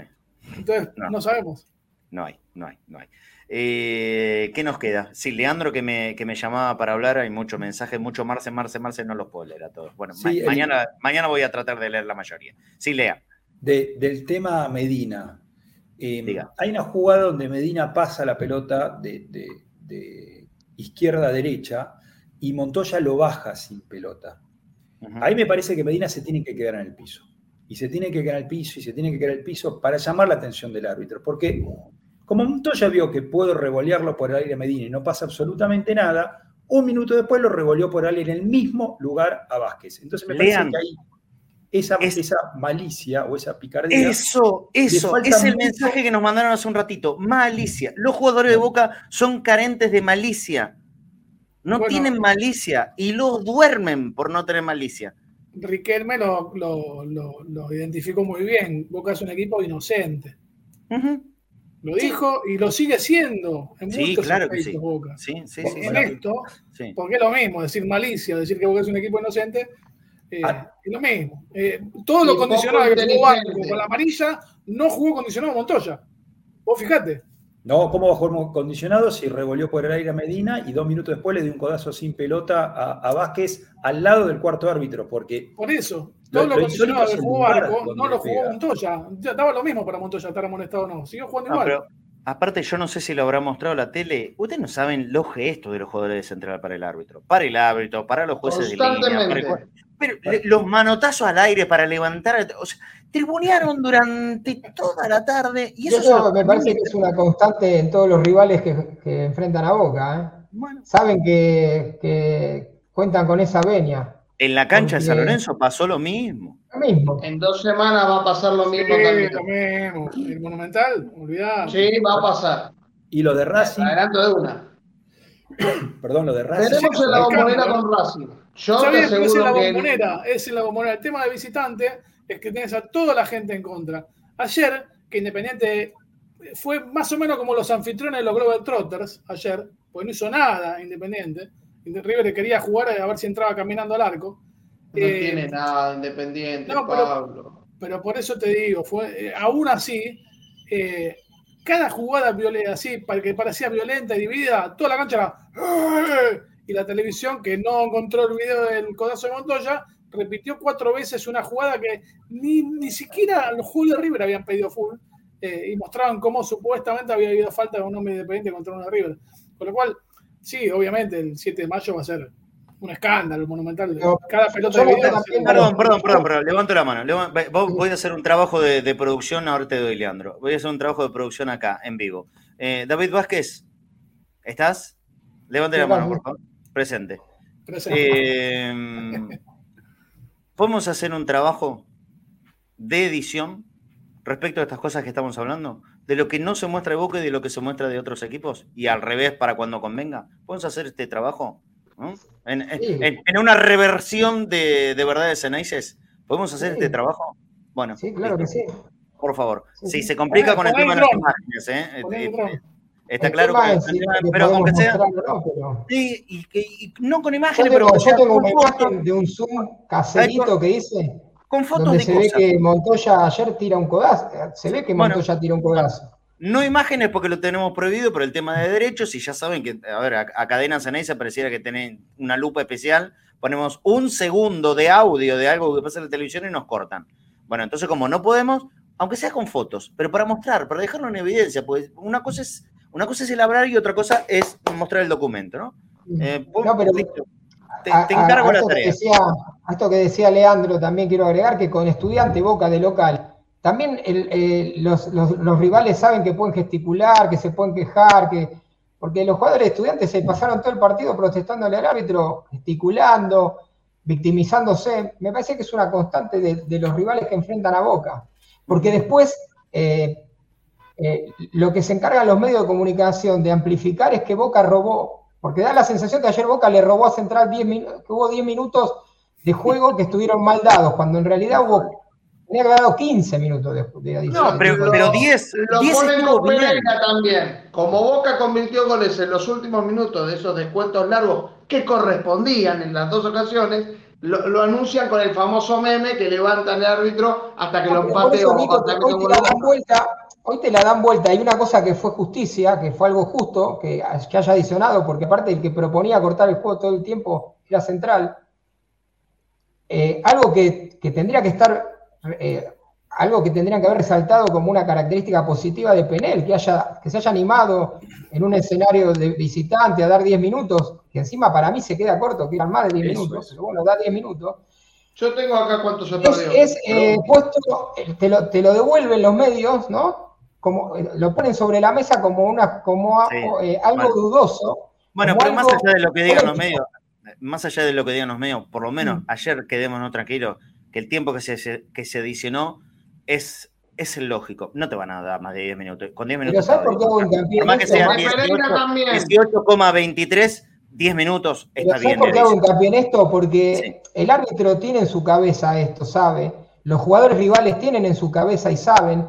Entonces, no sabemos. No hay, no hay, no hay. Eh, ¿Qué nos queda? Sí, Leandro que me, que me llamaba para hablar, hay muchos mensajes, mucho Marce, Marce, Marce, no los puedo leer a todos. Bueno, mañana, mañana voy a tratar de leer la mayoría. Sí, lea. del tema Medina. Eh, hay una jugada donde Medina pasa la pelota de, izquierda a derecha y Montoya lo baja sin pelota. Ahí me parece que Medina se tiene que quedar en el piso. Y se tiene que quedar en el piso y se tiene que quedar en el piso para llamar la atención del árbitro. Porque como Montoya vio que puedo revolearlo por el aire a Medina y no pasa absolutamente nada, un minuto después lo revolvió por aire en el mismo lugar a Vázquez. Entonces me parece que ahí esa, esa, malicia o esa picardía. Eso, eso, es el mensaje que nos mandaron hace un ratito. Malicia. Los jugadores de Boca son carentes de malicia. No tienen malicia y los duermen por no tener malicia. Riquelme lo, lo, identificó muy bien. Boca es un equipo inocente. Lo dijo y lo sigue siendo en sí, claro que sí. Boca. Sí, sí, sí, en esto, porque es lo mismo, decir malicia, decir que Boca es un equipo inocente, eh, ah. es lo mismo. Eh, todo lo condicionado que jugó con la amarilla, no jugó condicionado Montoya. Vos fijate. No, ¿cómo va a jugar condicionado si revolvió por el aire a Medina y dos minutos después le dio un codazo sin pelota a, Vázquez al lado del cuarto árbitro? Porque por eso, todo lo, que jugó Arco no lo jugó Montoya. Ya daba lo mismo para Montoya estar amonestado o no. Siguió jugando igual. Pero, aparte, yo no sé si lo habrá mostrado la tele. Ustedes no saben los gestos de los jugadores de central para el árbitro. Para el árbitro, para los jueces de línea. pero los manotazos al aire para levantar. O sea, tribunearon durante toda la tarde. Y eso, me parece que es una constante en todos los rivales que, enfrentan a Boca. ¿eh? Saben que, cuentan con esa veña. En la cancha de San Lorenzo pasó lo mismo. Lo mismo. En dos semanas va a pasar lo mismo también. El Monumental, olvidado. Sí, va a pasar. Y lo de Racing. Adelanto de una. perdón, lo de Racing. Tenemos en la bombonera con Racing. Yo te es en la que- bombonera, es en la bombonera. El tema de visitante es que tienes a toda la gente en contra. Ayer, que Independiente fue más o menos como los anfitriones de los Global Trotters, ayer, pues no hizo nada Independiente. River quería jugar a ver si entraba caminando al arco. No Eh, tiene nada independiente, no, Pablo. pero por eso te digo, fue, eh, aún así, eh, cada jugada violenta, así, para que parecía violenta y dividida, toda la cancha era. Y la televisión, que no encontró el video del codazo de Montoya, repitió cuatro veces una jugada que ni, ni siquiera los Julio River habían pedido full y mostraban cómo supuestamente había habido falta de un hombre independiente contra uno de River. Con lo cual, sí, obviamente el 7 de mayo va a ser un escándalo monumental. Cada pelota de video. también- Perdón, perdón, perdón, perdón, levanto la mano. Voy a hacer un trabajo de, de producción, ahora te doy, Leandro. Voy a hacer un trabajo de producción acá, en vivo. Eh, David Vázquez, ¿estás? Levante la mano, por favor. Presente. Presente. Eh, ¿Podemos hacer un trabajo de edición respecto a estas cosas que estamos hablando? De lo que no se muestra de Boca y de lo que se muestra de otros equipos, y al revés para cuando convenga. ¿Podemos hacer este trabajo? ¿no? En, en- Sí. en- en una reversión de, de verdades cenaices. ¿Podemos hacer Sí. este trabajo? Bueno, Sí, claro que sí. Por favor. Sí, Si se complica con el tema de las imágenes, ¿eh? Dron. eh, Está El claro que, es que pero aunque sea, ¿no? Pero- sí, y, que- y no con Yo imágenes, pero tengo, que yo tengo una imagen de un Zoom caserito que hice, con fotos donde de se ve que Montoya ayer tira un codazo. Se ve que Bueno. Montoya tira un codazo. No imágenes porque lo tenemos prohibido por el tema de derechos y ya saben que, a ver, a, a Cadena Ceneice pareciera que tienen una lupa especial. Ponemos un segundo de audio de algo que pasa en la televisión y nos cortan. Bueno, entonces como no podemos, aunque sea con fotos, pero para mostrar, para dejarlo en evidencia, pues una cosa es, una cosa es elaborar y otra cosa es mostrar el documento, ¿no? Eh, No, pero-. Te, te a- encargo a la tarea. decía- a esto que decía Leandro, también quiero agregar que con estudiante Boca de local, también el- eh, los, los- los rivales saben que pueden gesticular, que se pueden quejar, que, porque los jugadores estudiantes se pasaron todo el partido protestándole al árbitro, gesticulando, victimizándose. Me parece que es una constante de, de los rivales que enfrentan a Boca. Porque después eh, eh, lo que se encargan los medios de comunicación de amplificar es que Boca robó, porque da la sensación que ayer Boca le robó a Central 10 minutos, que hubo 10 minutos de juego que estuvieron mal dados, cuando en realidad hubo, tenía que haber dado 15 minutos de, de adición. No, pero, pero 10, Lo 10 ponen con. Pereira también. Como Boca convirtió goles en los últimos minutos de esos descuentos largos que correspondían en las dos ocasiones, lo, lo anuncian con el famoso meme que levantan el árbitro hasta que No, lo empate o Nico, hasta que hoy te la dan vuelta, hoy te la dan vuelta. Hay una cosa que fue justicia, que fue algo justo, que, que haya adicionado, porque aparte el que proponía cortar el juego todo el tiempo era central. Eh, algo que, que tendría que estar, eh, algo que tendrían que haber resaltado como una característica positiva de Penel, que, haya, que se haya animado en un escenario de visitante a dar 10 minutos, que encima para mí se queda corto, que eran más de 10 Eso minutos, es. pero bueno, da 10 minutos. Yo tengo acá cuánto se Es, eh, puesto, eh, te lo, te lo devuelven los medios, ¿no? Como, eh, lo ponen sobre la mesa como, una, como Sí, eh, algo bueno. dudoso. Bueno, pero más allá de lo que digan los medios, más allá de lo que digan los medios, por lo menos Mm. ayer quedémonos tranquilos, que el tiempo que se, se- que se adicionó es, es el lógico. No te van a dar más de 10 minutos. Con 10 Pero minutos. ¿sabes está por qué hincapié Por en más que esto? sea Porque Pereira 18, también. 18,23, 10 minutos Pero está ¿sabes bien. por qué hago hincapié en esto? Porque el árbitro tiene en su cabeza esto, sabe. Los jugadores rivales tienen en su cabeza y saben.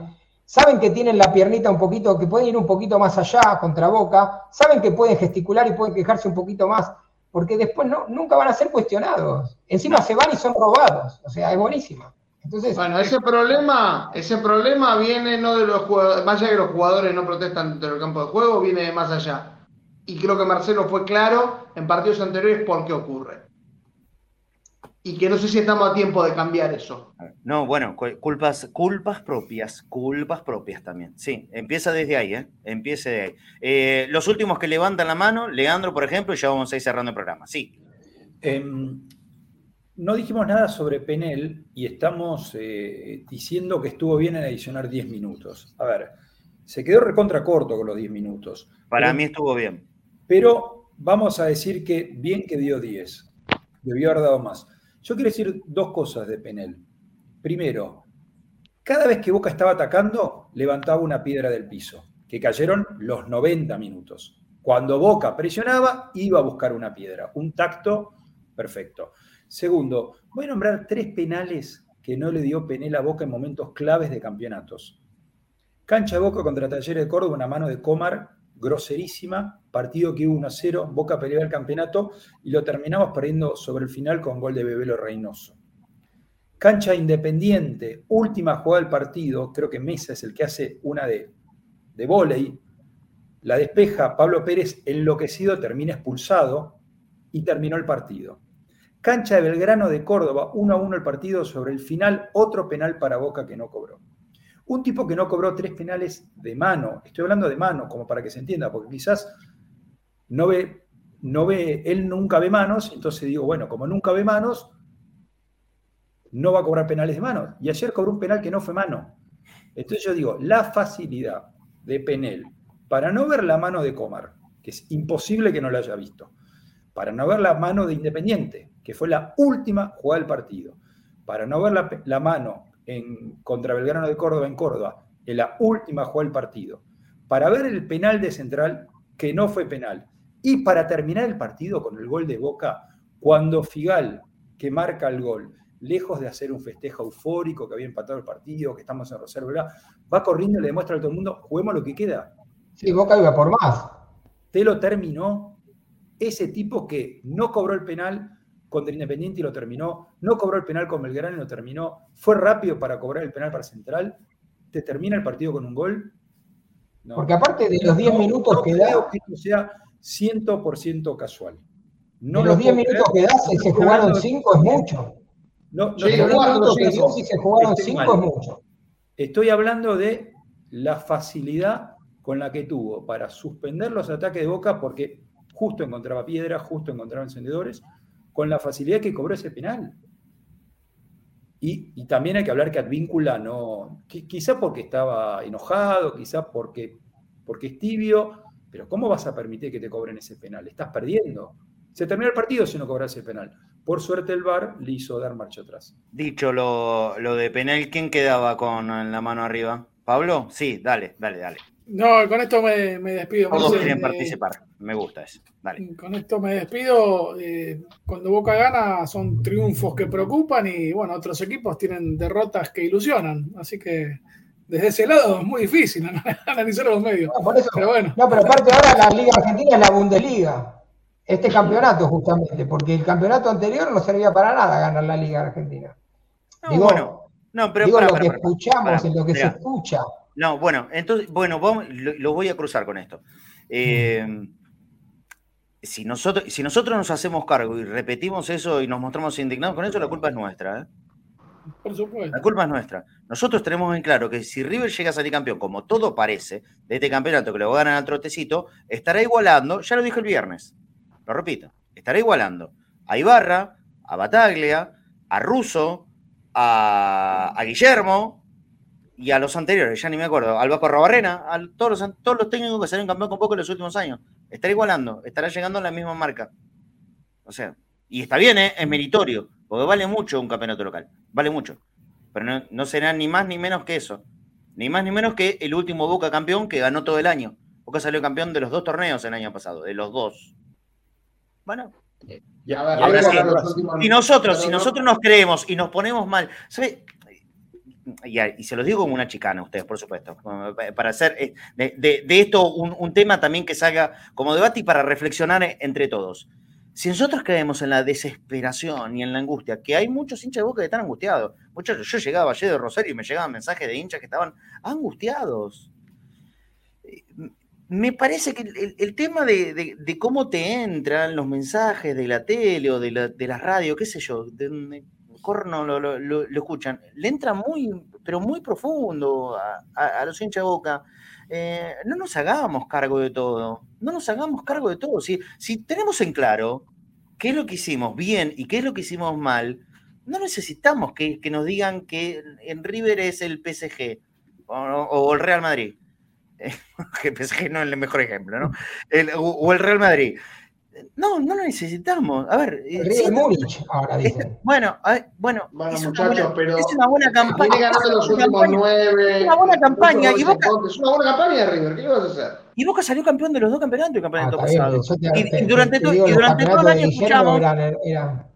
Saben que tienen la piernita un poquito, que pueden ir un poquito más allá contra Boca. Saben que pueden gesticular y pueden quejarse un poquito más. Porque después no, nunca van a ser cuestionados. Encima se van y son robados. O sea, es buenísima. Entonces, Bueno, ese problema, ese problema viene no de los jugadores, más allá de que los jugadores no protestan dentro del campo de juego, viene de más allá. Y creo que Marcelo fue claro en partidos anteriores por qué ocurre. Y que no sé si estamos a tiempo de cambiar eso. No, bueno, cu- culpas, culpas propias, culpas propias también. Sí, empieza desde ahí, ¿eh? Empieza de ahí. Eh, los últimos que levantan la mano, Leandro, por ejemplo, y ya vamos a ir cerrando el programa. Sí. Em, no dijimos nada sobre Penel y estamos eh, diciendo que estuvo bien en adicionar 10 minutos. A ver, se quedó recontra corto con los 10 minutos. Para Pero- mí estuvo bien. Pero vamos a decir que bien que dio 10. Debió haber dado más. Yo quiero decir dos cosas de Penel. Primero, cada vez que Boca estaba atacando, levantaba una piedra del piso, que cayeron los 90 minutos. Cuando Boca presionaba, iba a buscar una piedra. Un tacto perfecto. Segundo, voy a nombrar tres penales que no le dio Penel a Boca en momentos claves de campeonatos. Cancha de Boca contra Talleres de Córdoba, una mano de Comar groserísima, partido que hubo 1-0, Boca peleó el campeonato y lo terminamos perdiendo sobre el final con gol de Bebelo Reynoso. Cancha Independiente, última jugada del partido, creo que Mesa es el que hace una de, de volei, la despeja Pablo Pérez enloquecido, termina expulsado y terminó el partido. Cancha de Belgrano de Córdoba, 1 a 1 el partido sobre el final, otro penal para Boca que no cobró. Un tipo que no cobró tres penales de mano, estoy hablando de mano, como para que se entienda, porque quizás no ve, no ve, él nunca ve manos, entonces digo, bueno, como nunca ve manos, no va a cobrar penales de mano. Y ayer cobró un penal que no fue mano. Entonces yo digo, la facilidad de Penel para no ver la mano de Comar, que es imposible que no la haya visto, para no ver la mano de Independiente, que fue la última jugada del partido, para no ver la, la mano en, contra Belgrano de Córdoba en Córdoba, en la última jugada del partido, para ver el penal de Central, que no fue penal, y para terminar el partido con el gol de Boca, cuando Figal, que marca el gol, lejos de hacer un festejo eufórico que había empatado el partido, que estamos en Rosario, va corriendo y le demuestra a todo el mundo, juguemos lo que queda. Sí, Boca iba por más. Te lo terminó ese tipo que no cobró el penal, contra Independiente y lo terminó, no cobró el penal con Belgrano y lo terminó, fue rápido para cobrar el penal para Central, te termina el partido con un gol. Porque aparte de los 10 minutos que da... que esto sea 100% casual. No de los 10 minutos que da, si se jugaron 5 es mucho. No, no, sí, los minutos que dio, si se jugaron 5 es mucho. Estoy hablando de la facilidad con la que tuvo para suspender los ataques de Boca porque justo encontraba piedra, justo encontraba encendedores, con la facilidad que cobró ese penal. Y, también hay que hablar que Advíncula no, quizá porque estaba enojado, quizá porque, porque es tibio, pero ¿cómo vas a permitir que te cobren ese penal? Estás perdiendo. Se termina el partido si no cobras ese penal. Por suerte el VAR le hizo dar marcha atrás. Dicho lo, lo de penal, ¿quién quedaba con la mano arriba? ¿Pablo? Sí, dale, dale, dale. No, con esto me, despido. Todos quieren participar. Me gusta eso. Con esto me despido. Eh, cuando Boca gana son triunfos que preocupan y bueno, otros equipos tienen derrotas que ilusionan. Así que desde ese lado es muy difícil analizar los medios. No, pero, bueno. no, pero aparte ahora la Liga Argentina es la Bundesliga. Este campeonato justamente, porque el campeonato anterior no servía para nada ganar la Liga Argentina. No, digo, bueno, no, pero digo lo que escuchamos, en lo que se escucha. No, bueno, entonces, bueno, lo, voy a cruzar con esto. Eh, si, nosotros, si nosotros nos hacemos cargo y repetimos eso y nos mostramos indignados con eso, la culpa es nuestra. ¿eh? Por supuesto. La culpa es nuestra. Nosotros tenemos en claro que si River llega a salir campeón, como todo parece, de este campeonato que lo ganan al trotecito, estará igualando, ya lo dije el viernes, lo repito, estará igualando a Ibarra, a Bataglia, a Russo, a, a Guillermo, y a los anteriores, ya ni me acuerdo, al Rabarrena, a todos los, todos los técnicos que salieron campeón con poco en los últimos años. Estará igualando, estará llegando a la misma marca. O sea, y está bien, ¿eh? es meritorio, porque vale mucho un campeonato local, vale mucho. Pero no, será ni más ni menos que eso. Ni más ni menos que el último Boca campeón que ganó todo el año. Boca salió campeón de los dos torneos el año pasado, de los dos. Bueno, y ahora si nosotros, si nosotros nos creemos y nos ponemos mal, ¿sabe? Y, se los digo como una chicana a ustedes, por supuesto, para hacer eh, de, esto un, tema también que salga como debate y para reflexionar entre todos. Si nosotros creemos en la desesperación y en la angustia, que hay muchos hinchas de boca que están angustiados. Muchos, yo llegaba ayer de Rosario y me llegaban mensajes de hinchas que estaban angustiados. Me parece que el, tema de, cómo te entran los mensajes de la tele o de la, de la radio, qué sé yo, de, corno lo, lo, escuchan, le entra muy, pero muy profundo a, los hinchas boca. Eh, no nos hagamos cargo de todo, no nos hagamos cargo de todo. Si, si tenemos en claro qué es lo que hicimos bien y qué es lo que hicimos mal, no necesitamos que, nos digan que en River es el PSG o, el Real Madrid. que PSG no es el mejor ejemplo, ¿no? o el Real Madrid. No, no lo necesitamos. A ver. River Múnich, ahora dicen. Bueno, a ver, bueno, Bueno, es, una muchachos, buena, pero es una buena campaña. Viene ganando los es una últimos campaña. nueve. Es una buena campaña, y Boca-. Es una buena campaña de River. ¿Qué le vas a hacer? Y Boca salió campeón de los dos campeonatos el Ah, campeonato bien, pasado. te- Y- y te- durante te to- digo, y los durante todo el año escuchamos. eran- eran-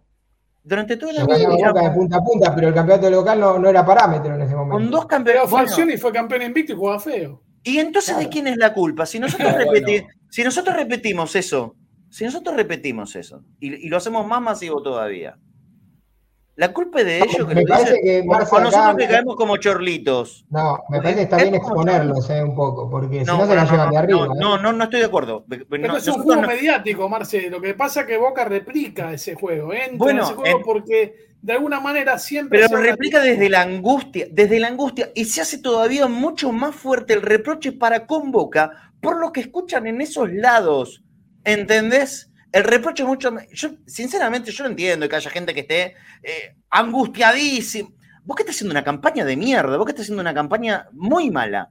Durante todo el año Boca de escuchamos. punta a punta, pero el campeonato local no, no era parámetro en ese momento. Con dos Pero campeonatos. bueno, Falcioni fue campeón invicto y jugaba feo. y entonces, ¿de quién es la culpa? Si nosotros, Bueno. si nosotros repetimos eso, si nosotros repetimos eso, y, y lo hacemos más masivo todavía, la culpa es de ellos que Me lo dicen, que o nosotros acá- que caemos como chorlitos. No, me parece que está Es bien exponerlos eh, un poco, porque si no, se la llevan de arriba. no, ¿eh? no, no, no estoy de acuerdo. No, Pero es un juego no- mediático, Marce. Lo que pasa es que Boca replica ese juego. Entra Bueno, en ese juego en- porque de alguna manera siempre. Pero se lo replica desde la angustia, desde la angustia, y se hace todavía mucho más fuerte el reproche para con Boca por lo que escuchan en esos lados. ¿Entendés? El reproche es mucho. Yo, sinceramente, yo no entiendo que haya gente que esté eh, angustiadísima. Vos que estás haciendo una campaña de mierda, vos que estás haciendo una campaña muy mala.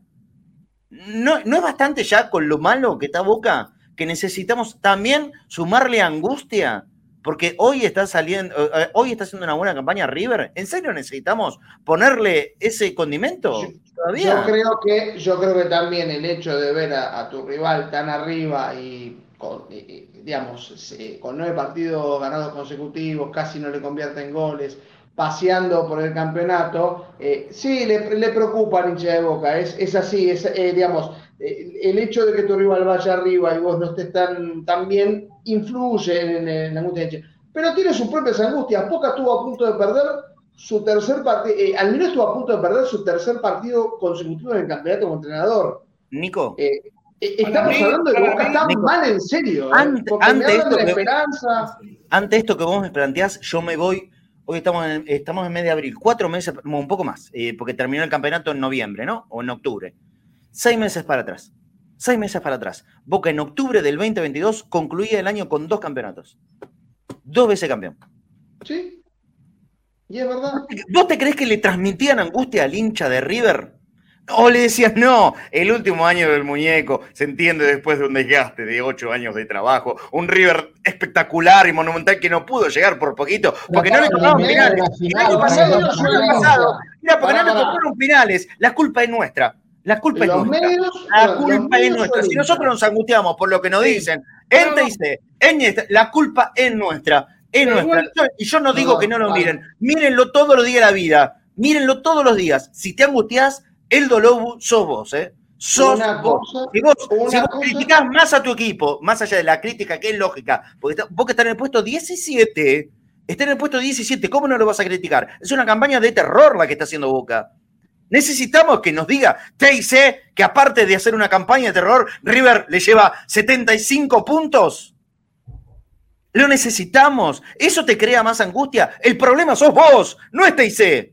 ¿No, ¿No es bastante ya con lo malo que está Boca que necesitamos también sumarle angustia? Porque hoy está saliendo, eh, eh, hoy está haciendo una buena campaña River. ¿En serio necesitamos ponerle ese condimento Yo- todavía? Yo creo que, yo creo que también el hecho de ver a, a tu rival tan arriba y con, digamos, con nueve partidos ganados consecutivos, casi no le convierte en goles, paseando por el campeonato, eh, sí, le, le preocupa al hincha de Boca, es, es así, es, eh, digamos, el hecho de que tu rival vaya arriba y vos no estés tan, tan bien, influye en, en la angustia. Pero tiene sus propias angustias. Boca estuvo a punto de perder su tercer partido, eh, al menos estuvo a punto de perder su tercer partido consecutivo en el campeonato como entrenador. Nico, Eh, eh, estamos mí- hablando de Boca mí, está Nico, mal en serio, eh, ante- porque ante esto de la que- esperanza. ante esto que vos me planteás, yo me voy. Hoy estamos en, estamos en mes de abril, cuatro meses, un poco más, eh, porque terminó el campeonato en noviembre, ¿no? O en octubre. Seis meses para atrás. Seis meses para atrás. Boca en octubre del 2022 concluía el año con dos campeonatos. Dos veces campeón. Sí. Y es verdad. ¿Vos te crees que le transmitían angustia al hincha de River? O le decías, no, el último año del muñeco se entiende después de un desgaste de ocho años de trabajo. Un River espectacular y monumental que no pudo llegar por poquito, porque no le tocaron de penales. meter una El final año para pasado, los el año campeones. pasado, mira, porque no le tocaron penales. La culpa es nuestra. La culpa es nuestra. medios, La culpa es nuestra. Si nosotros nos angustiamos por lo que nos Sí. dicen, en. TIC, en la culpa es nuestra. Es Pero nuestra. igual- y yo no digo No, que no lo vale. miren. Mírenlo todos los días de la vida. Mírenlo todos los días. Si te angustias, el dolor sos vos, ¿eh? Sos Una vos. cosa- Si vos, si vos cosa- criticás más a tu equipo, más allá de la crítica que es lógica, porque está- vos que estás en el puesto 17, está en el puesto 17, ¿cómo no lo vas a criticar? Es una campaña de terror la que está haciendo Boca. Necesitamos que nos diga TIC que aparte de hacer una campaña de terror, River le lleva 75 puntos. Lo necesitamos. ¿Eso te crea más angustia? El problema sos vos, no es TIC.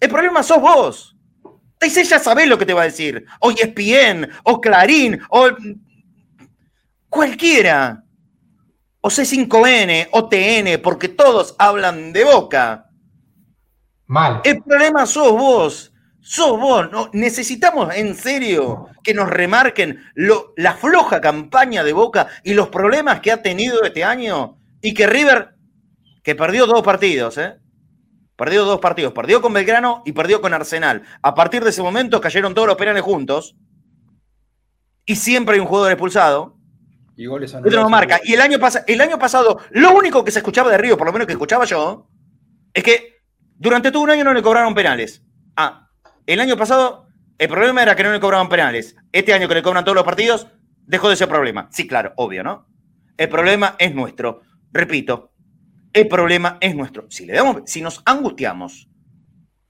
El problema sos vos. TIC ya sabés lo que te va a decir. O ESPN, o Clarín, o cualquiera. O C5N, o TN, porque todos hablan de boca. Mal. El problema sos vos. Sos vos. No, necesitamos en serio que nos remarquen lo- la floja campaña de Boca y los problemas que ha tenido este año. Y que River, que perdió dos partidos, ¿eh? Perdió dos partidos. Perdió con Belgrano y perdió con Arsenal. A partir de ese momento cayeron todos los penales juntos. Y siempre hay un jugador expulsado. Y goles otro no marca. Y el año, el año pasado, lo único que se escuchaba de Río, por lo menos que escuchaba yo, es que durante todo un año no le cobraron penales. Ah, el año pasado el problema era que no le cobraban penales. Este año que le cobran todos los partidos, dejó de ser problema. Sí, claro, obvio, ¿no? El problema es nuestro. Repito, el problema es nuestro. Si, le damos, si nos angustiamos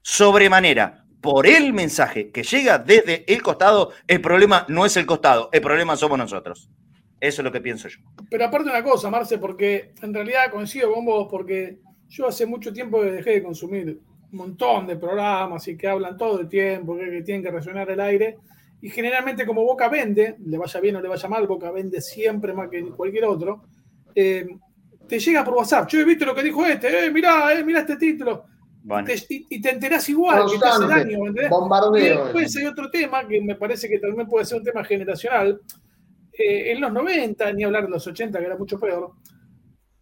sobremanera por el mensaje que llega desde el costado, el problema no es el costado, el problema somos nosotros. Eso es lo que pienso yo. Pero aparte una cosa, Marce, porque en realidad coincido con vos, porque yo hace mucho tiempo que dejé de consumir un montón de programas y que hablan todo el tiempo, que, que tienen que resonar el aire. Y generalmente como Boca vende, le vaya bien o le vaya mal, Boca vende siempre más que cualquier otro, eh, te llega por WhatsApp. Yo he visto lo que dijo este, eh, mirá, eh, mirá este título. Bueno. Te- y, y te enterás igual, que. Y Bombardeo. después hay otro tema que me parece que también puede ser un tema generacional. eh, en los 90, ni hablar de los 80, que era mucho peor,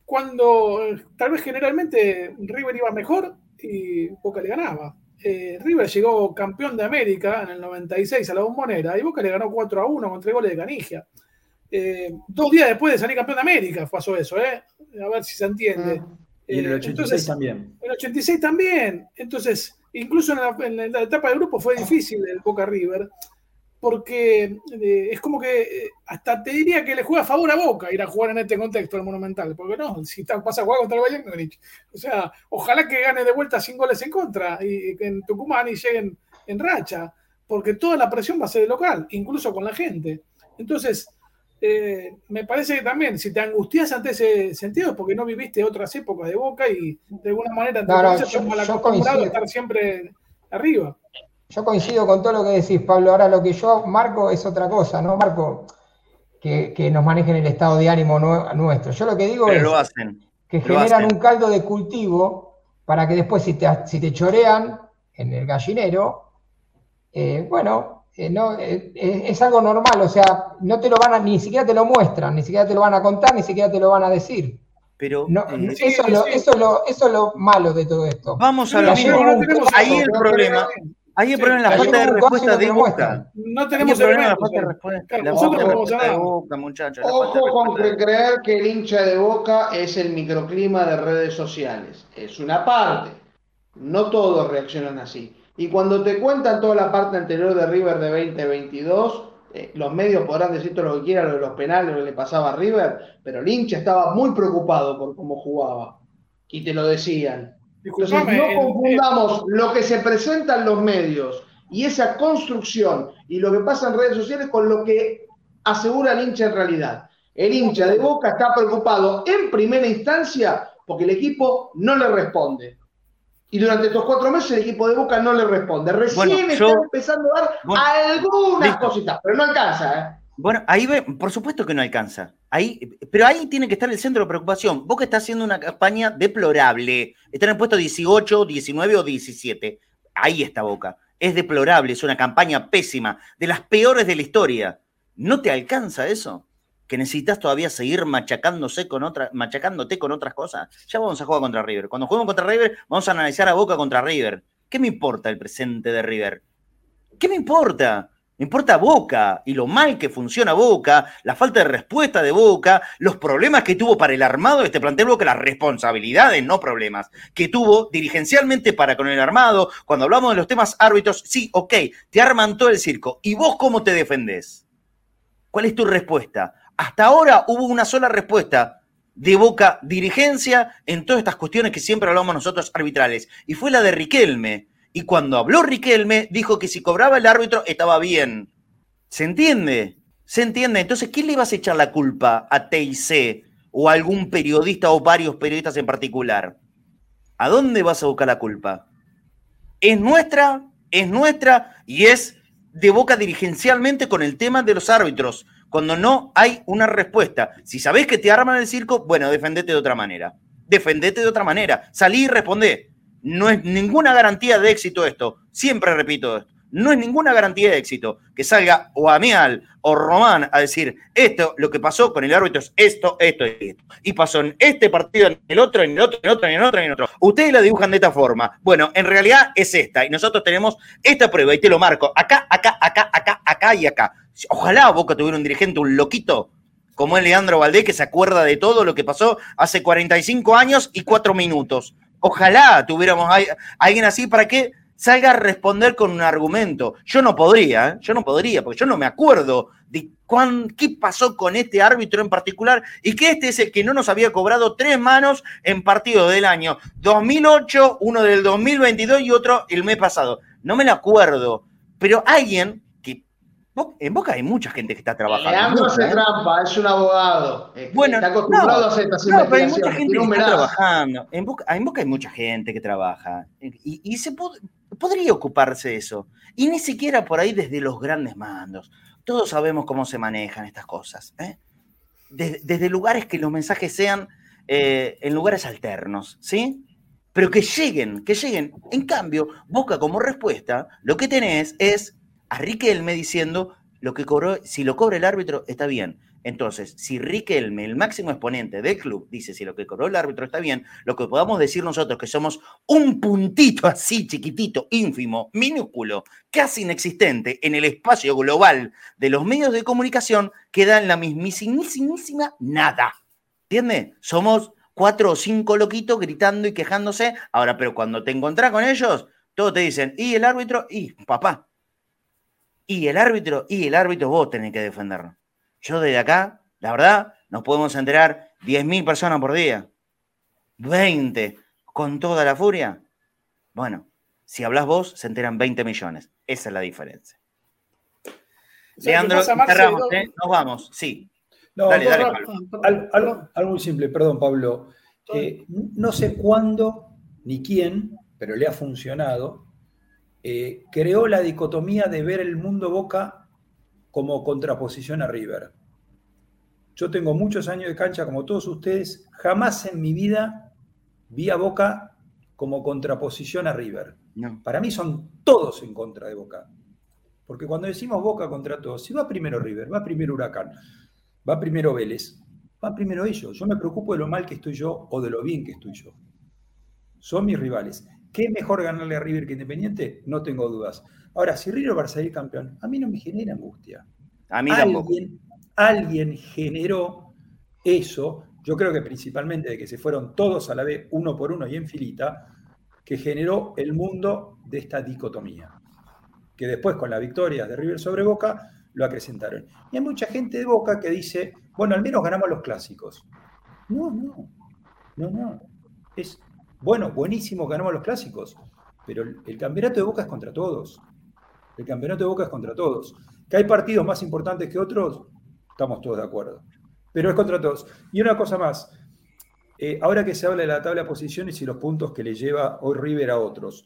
cuando eh, tal vez generalmente River iba mejor y Boca le ganaba. Eh, River llegó campeón de América en el 96 a la bombonera y Boca le ganó 4 a 1 con tres goles de Canigia. dos días después de salir campeón de América pasó eso, ¿eh? A ver si se entiende. Ah. Y en el 86 también. En el 86 también. Entonces, incluso en la, en la, etapa de grupo fue difícil el Boca River porque eh, es como que eh, hasta te diría que le juega a favor a Boca ir a jugar en este contexto del Monumental, porque no, si está, vas a jugar contra el Bayern O sea, ojalá que gane de vuelta sin goles en contra y, que en Tucumán y lleguen en racha, porque toda la presión va a ser de local, incluso con la gente. Entonces, eh, me parece que también, si te angustias ante ese sentido, es porque no viviste otras épocas de Boca y de alguna manera te no, acostumbrado a estar siempre arriba. Yo coincido con todo lo que decís, Pablo. Ahora lo que yo marco es otra cosa, ¿no? Marco que, que nos manejen el estado de ánimo nuestro. Yo lo que digo es que generan un caldo de cultivo para que después si te, si te chorean en el gallinero, eh, bueno, eh, no, eh, es algo normal, o sea, no te lo van a, ni siquiera te lo muestran, ni siquiera te lo van a contar, ni siquiera te lo van a decir. Pero eso, es lo, eso, lo, eso, es lo, malo de todo esto. Vamos a lo mismo. Ahí el problema. Hay un problema en la falta de respuesta de Boca. No tenemos problema en la falta de respuesta. Nosotros de Boca, muchachos. Ojo con creer que el hincha de Boca es el microclima de redes sociales. Es una parte. No todos reaccionan así. Y cuando te cuentan toda la parte anterior de River de 2022, eh, los medios podrán decir todo lo que quieran, lo de los penales, lo que le pasaba a River, pero el hincha estaba muy preocupado por cómo jugaba. Y te lo decían. Entonces, no confundamos lo que se presenta en los medios y esa construcción y lo que pasa en redes sociales con lo que asegura el hincha en realidad. El hincha de Boca está preocupado en primera instancia porque el equipo no le responde. Y durante estos cuatro meses el equipo de Boca no le responde. Recién está empezando a dar algunas cositas, pero no alcanza. ¿eh? Bueno, ahí ve, por supuesto que no alcanza. Ahí, pero ahí tiene que estar el centro de preocupación. Boca está haciendo una campaña deplorable. Está en puesto 18, 19 o 17. Ahí está Boca. Es deplorable, es una campaña pésima, de las peores de la historia. ¿No te alcanza eso? Que necesitas todavía seguir machacándose con otra, machacándote con otras cosas. Ya vamos a jugar contra River. Cuando juguemos contra River, vamos a analizar a Boca contra River. ¿Qué me importa el presente de River? ¿Qué me importa? Me importa Boca y lo mal que funciona Boca, la falta de respuesta de Boca, los problemas que tuvo para el armado de este plantel Boca, las responsabilidades, no problemas, que tuvo dirigencialmente para con el armado. Cuando hablamos de los temas árbitros, sí, ok, te arman todo el circo. ¿Y vos cómo te defendés? ¿Cuál es tu respuesta? Hasta ahora hubo una sola respuesta de Boca dirigencia en todas estas cuestiones que siempre hablamos nosotros arbitrales, y fue la de Riquelme y cuando habló Riquelme, dijo que si cobraba el árbitro estaba bien. ¿Se entiende? ¿Se entiende? Entonces, ¿quién le ibas a echar la culpa a TIC o a algún periodista o varios periodistas en particular? ¿A dónde vas a buscar la culpa? Es nuestra, es nuestra y es de boca dirigencialmente con el tema de los árbitros, cuando no hay una respuesta. Si sabés que te arman el circo, bueno, defendete de otra manera. Defendete de otra manera. Salí y respondé. No es ninguna garantía de éxito esto. Siempre repito esto. No es ninguna garantía de éxito que salga o Amial o Román a decir esto, lo que pasó con el árbitro es esto, esto y esto. Y pasó en este partido, en el otro, en el otro, en el otro, en el otro, en el otro. Ustedes la dibujan de esta forma. Bueno, en realidad es esta. Y nosotros tenemos esta prueba y te lo marco acá, acá, acá, acá, acá y acá. Ojalá Boca tuviera un dirigente, un loquito, como es Leandro Valdés, que se acuerda de todo lo que pasó hace 45 años y 4 minutos. Ojalá tuviéramos alguien así para que salga a responder con un argumento. Yo no podría, ¿eh? yo no podría, porque yo no me acuerdo de cuán, qué pasó con este árbitro en particular y que este es el que no nos había cobrado tres manos en partido del año 2008, uno del 2022 y otro el mes pasado. No me lo acuerdo, pero alguien en Boca hay mucha gente que está trabajando. Leandro hace ¿eh? trampa, es un abogado. Bueno, está acostumbrado a hacer estas no, pero hay mucha gente que está trabajando. En Boca, hay mucha gente que trabaja. Y, se podría ocuparse de eso. Y ni siquiera por ahí desde los grandes mandos. Todos sabemos cómo se manejan estas cosas. ¿eh? Desde, lugares que los mensajes sean eh, en lugares alternos, ¿sí? Pero que lleguen, que lleguen. En cambio, Boca como respuesta, lo que tenés es a Riquelme diciendo lo que cobró, si lo cobra el árbitro, está bien. Entonces, si Riquelme, el máximo exponente del club, dice si lo que cobró el árbitro está bien, lo que podamos decir nosotros que somos un puntito así chiquitito, ínfimo, minúsculo, casi inexistente en el espacio global de los medios de comunicación, queda en la mismísima nada. ¿Entiendes? Somos cuatro o cinco loquitos gritando y quejándose. Ahora, pero cuando te encontrás con ellos, todos te dicen, y el árbitro, y papá, y el árbitro, y el árbitro, vos tenés que defenderlo. Yo desde acá, la verdad, nos podemos enterar 10.000 personas por día. 20 con toda la furia. Bueno, si hablas vos, se enteran 20 millones. Esa es la diferencia. Leandro, cerramos, ¿eh? nos vamos, sí. dale, dale, Pablo. Algo, muy simple, perdón, Pablo. Eh, no sé cuándo ni quién, pero le ha funcionado, eh, creó la dicotomía de ver el mundo Boca como contraposición a River. Yo tengo muchos años de cancha como todos ustedes, jamás en mi vida vi a Boca como contraposición a River. Para mí son todos en contra de Boca. Porque cuando decimos Boca contra todos, si va primero River, va primero Huracán, va primero Vélez, va primero ellos. Yo me preocupo de lo mal que estoy yo o de lo bien que estoy yo. Son mis rivales. ¿Qué mejor ganarle a River que Independiente? No tengo dudas. Ahora, si River va a salir campeón, a mí no me genera angustia. A mí tampoco. Alguien generó eso, yo creo que principalmente de que se fueron todos a la vez, uno por uno y en filita, que generó el mundo de esta dicotomía. Que después, con la victoria de River sobre Boca, lo acrecentaron. Y hay mucha gente de Boca que dice, bueno, al menos ganamos los clásicos. No, no, no, no. Es bueno, buenísimo, ganamos los clásicos, pero el, campeonato de Boca es contra todos. El campeonato de Boca es contra todos. Que hay partidos más importantes que otros, estamos todos de acuerdo. Pero es contra todos. Y una cosa más, eh, ahora que se habla de la tabla de posiciones y los puntos que le lleva hoy River a otros,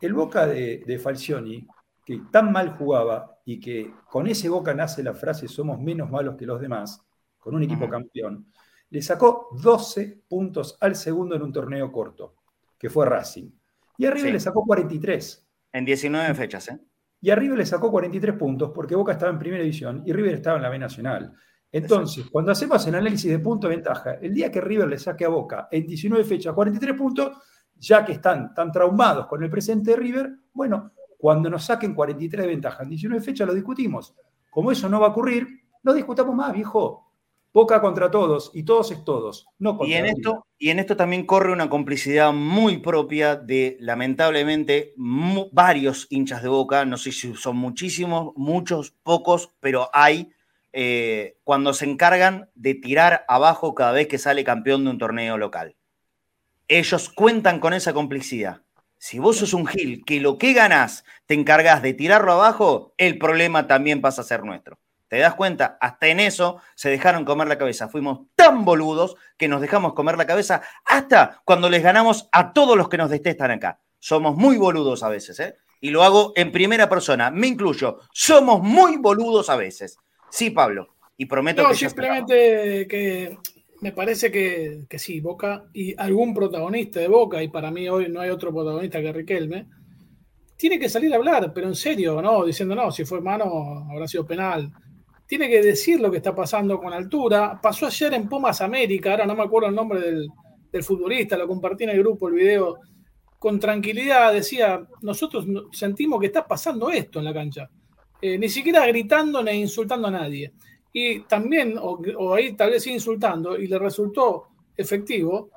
el Boca de, Falcioni, que tan mal jugaba y que con ese Boca nace la frase somos menos malos que los demás, con un equipo campeón, le sacó 12 puntos al segundo en un torneo corto, que fue Racing. Y arriba le sacó 43. En 19 fechas, ¿eh? Y arriba le sacó 43 puntos porque Boca estaba en primera división y River estaba en la B Nacional. Entonces, cuando hacemos el análisis de punto de ventaja, el día que River le saque a Boca en 19 fechas 43 puntos, ya que están tan traumados con el presente de River, bueno, cuando nos saquen 43 de ventaja en 19 fechas lo discutimos. Como eso no va a ocurrir, no discutamos más, viejo. Boca contra todos y todos es todos, no y en esto Y en esto también corre una complicidad muy propia de, lamentablemente, varios hinchas de Boca, no sé si son muchísimos, muchos, pocos, pero hay, eh, cuando se encargan de tirar abajo cada vez que sale campeón de un torneo local. Ellos cuentan con esa complicidad. Si vos sos un Gil que lo que ganás te encargas de tirarlo abajo, el problema también pasa a ser nuestro. ¿Te das cuenta? Hasta en eso se dejaron comer la cabeza. Fuimos tan boludos que nos dejamos comer la cabeza hasta cuando les ganamos a todos los que nos detestan acá. Somos muy boludos a veces, ¿eh? Y lo hago en primera persona, me incluyo. Somos muy boludos a veces. Sí, Pablo. Y prometo no, que. simplemente que me parece que, que, sí, Boca y algún protagonista de Boca, y para mí hoy no hay otro protagonista que Riquelme, tiene que salir a hablar, pero en serio, ¿no? Diciendo, no, si fue mano, habrá sido penal tiene que decir lo que está pasando con altura. Pasó ayer en Pumas América, ahora no me acuerdo el nombre del, futbolista, lo compartí en el grupo, el video. Con tranquilidad decía, nosotros sentimos que está pasando esto en la cancha. Eh, ni siquiera gritando ni insultando a nadie. Y también, o, ahí tal vez insultando, y le resultó efectivo,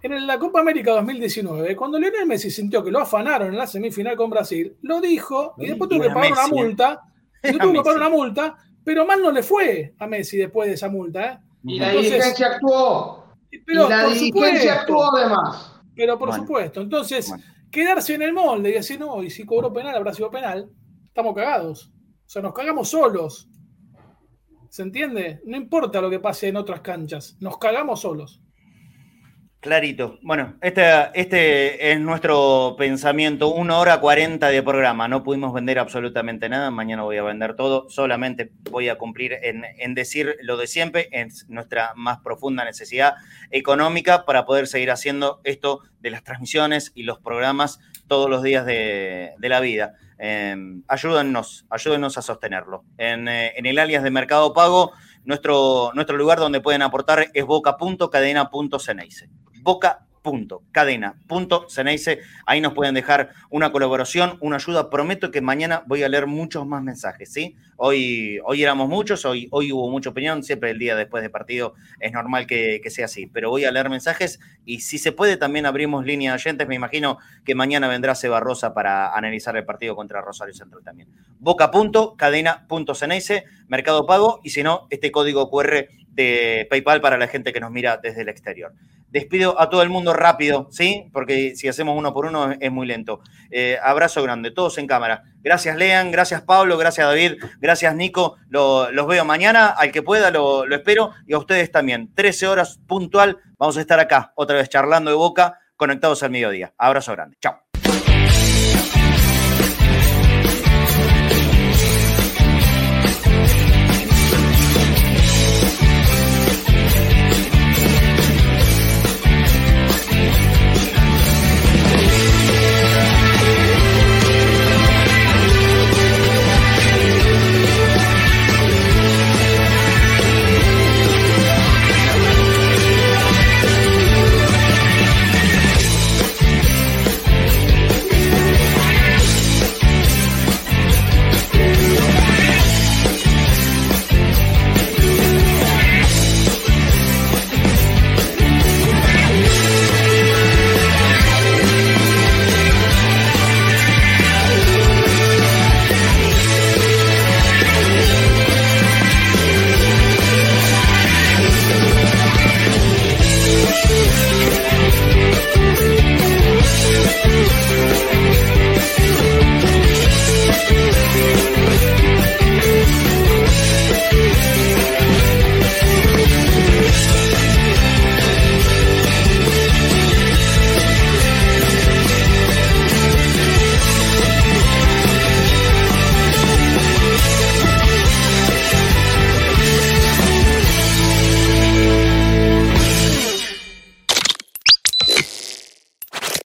en la Copa América 2019, cuando Lionel Messi sintió que lo afanaron en la semifinal con Brasil, lo dijo y después tuvo que pagar una ¿eh? multa. Tuvo que pagar una multa pero mal no le fue a Messi después de esa multa. ¿eh? Y la dirigencia actuó. Pero, y la dirigencia actuó además. Pero por supuesto. Entonces, quedarse en el molde y decir, no, y si cobró penal, habrá sido penal, estamos cagados. O sea, nos cagamos solos. ¿Se entiende? No importa lo que pase en otras canchas, nos cagamos solos. Clarito. Bueno, este, este es nuestro pensamiento. Una hora cuarenta de programa. No pudimos vender absolutamente nada. Mañana voy a vender todo. Solamente voy a cumplir en, decir lo de siempre, en nuestra más profunda necesidad económica para poder seguir haciendo esto de las transmisiones y los programas todos los días de, la vida. Em, ayúdennos, ayúdennos a sostenerlo. En, eh, en, el alias de Mercado Pago, nuestro, nuestro lugar donde pueden aportar es boca.cadena.ceneice. Boca punto, cadena, punto, dice ahí nos pueden dejar una colaboración, una ayuda. Prometo que mañana voy a leer muchos más mensajes, ¿sí? Hoy, hoy éramos muchos, hoy, hoy hubo mucha opinión, siempre el día después de partido es normal que, sea así, pero voy a leer mensajes y si se puede también abrimos línea de oyentes, me imagino que mañana vendrá Seba Rosa para analizar el partido contra Rosario Central también. Boca punto, cadena punto. Mercado Pago. Y si no, este código QR de PayPal para la gente que nos mira desde el exterior. Despido a todo el mundo rápido, ¿sí? Porque si hacemos uno por uno es, muy lento. Eh, abrazo grande, todos en cámara. Gracias, Lean, gracias, Pablo, gracias, David, gracias, Nico. los veo mañana, al que pueda lo, lo espero y a ustedes también. 13 horas puntual, vamos a estar acá, otra vez charlando de boca, conectados al mediodía. Abrazo grande. Chao.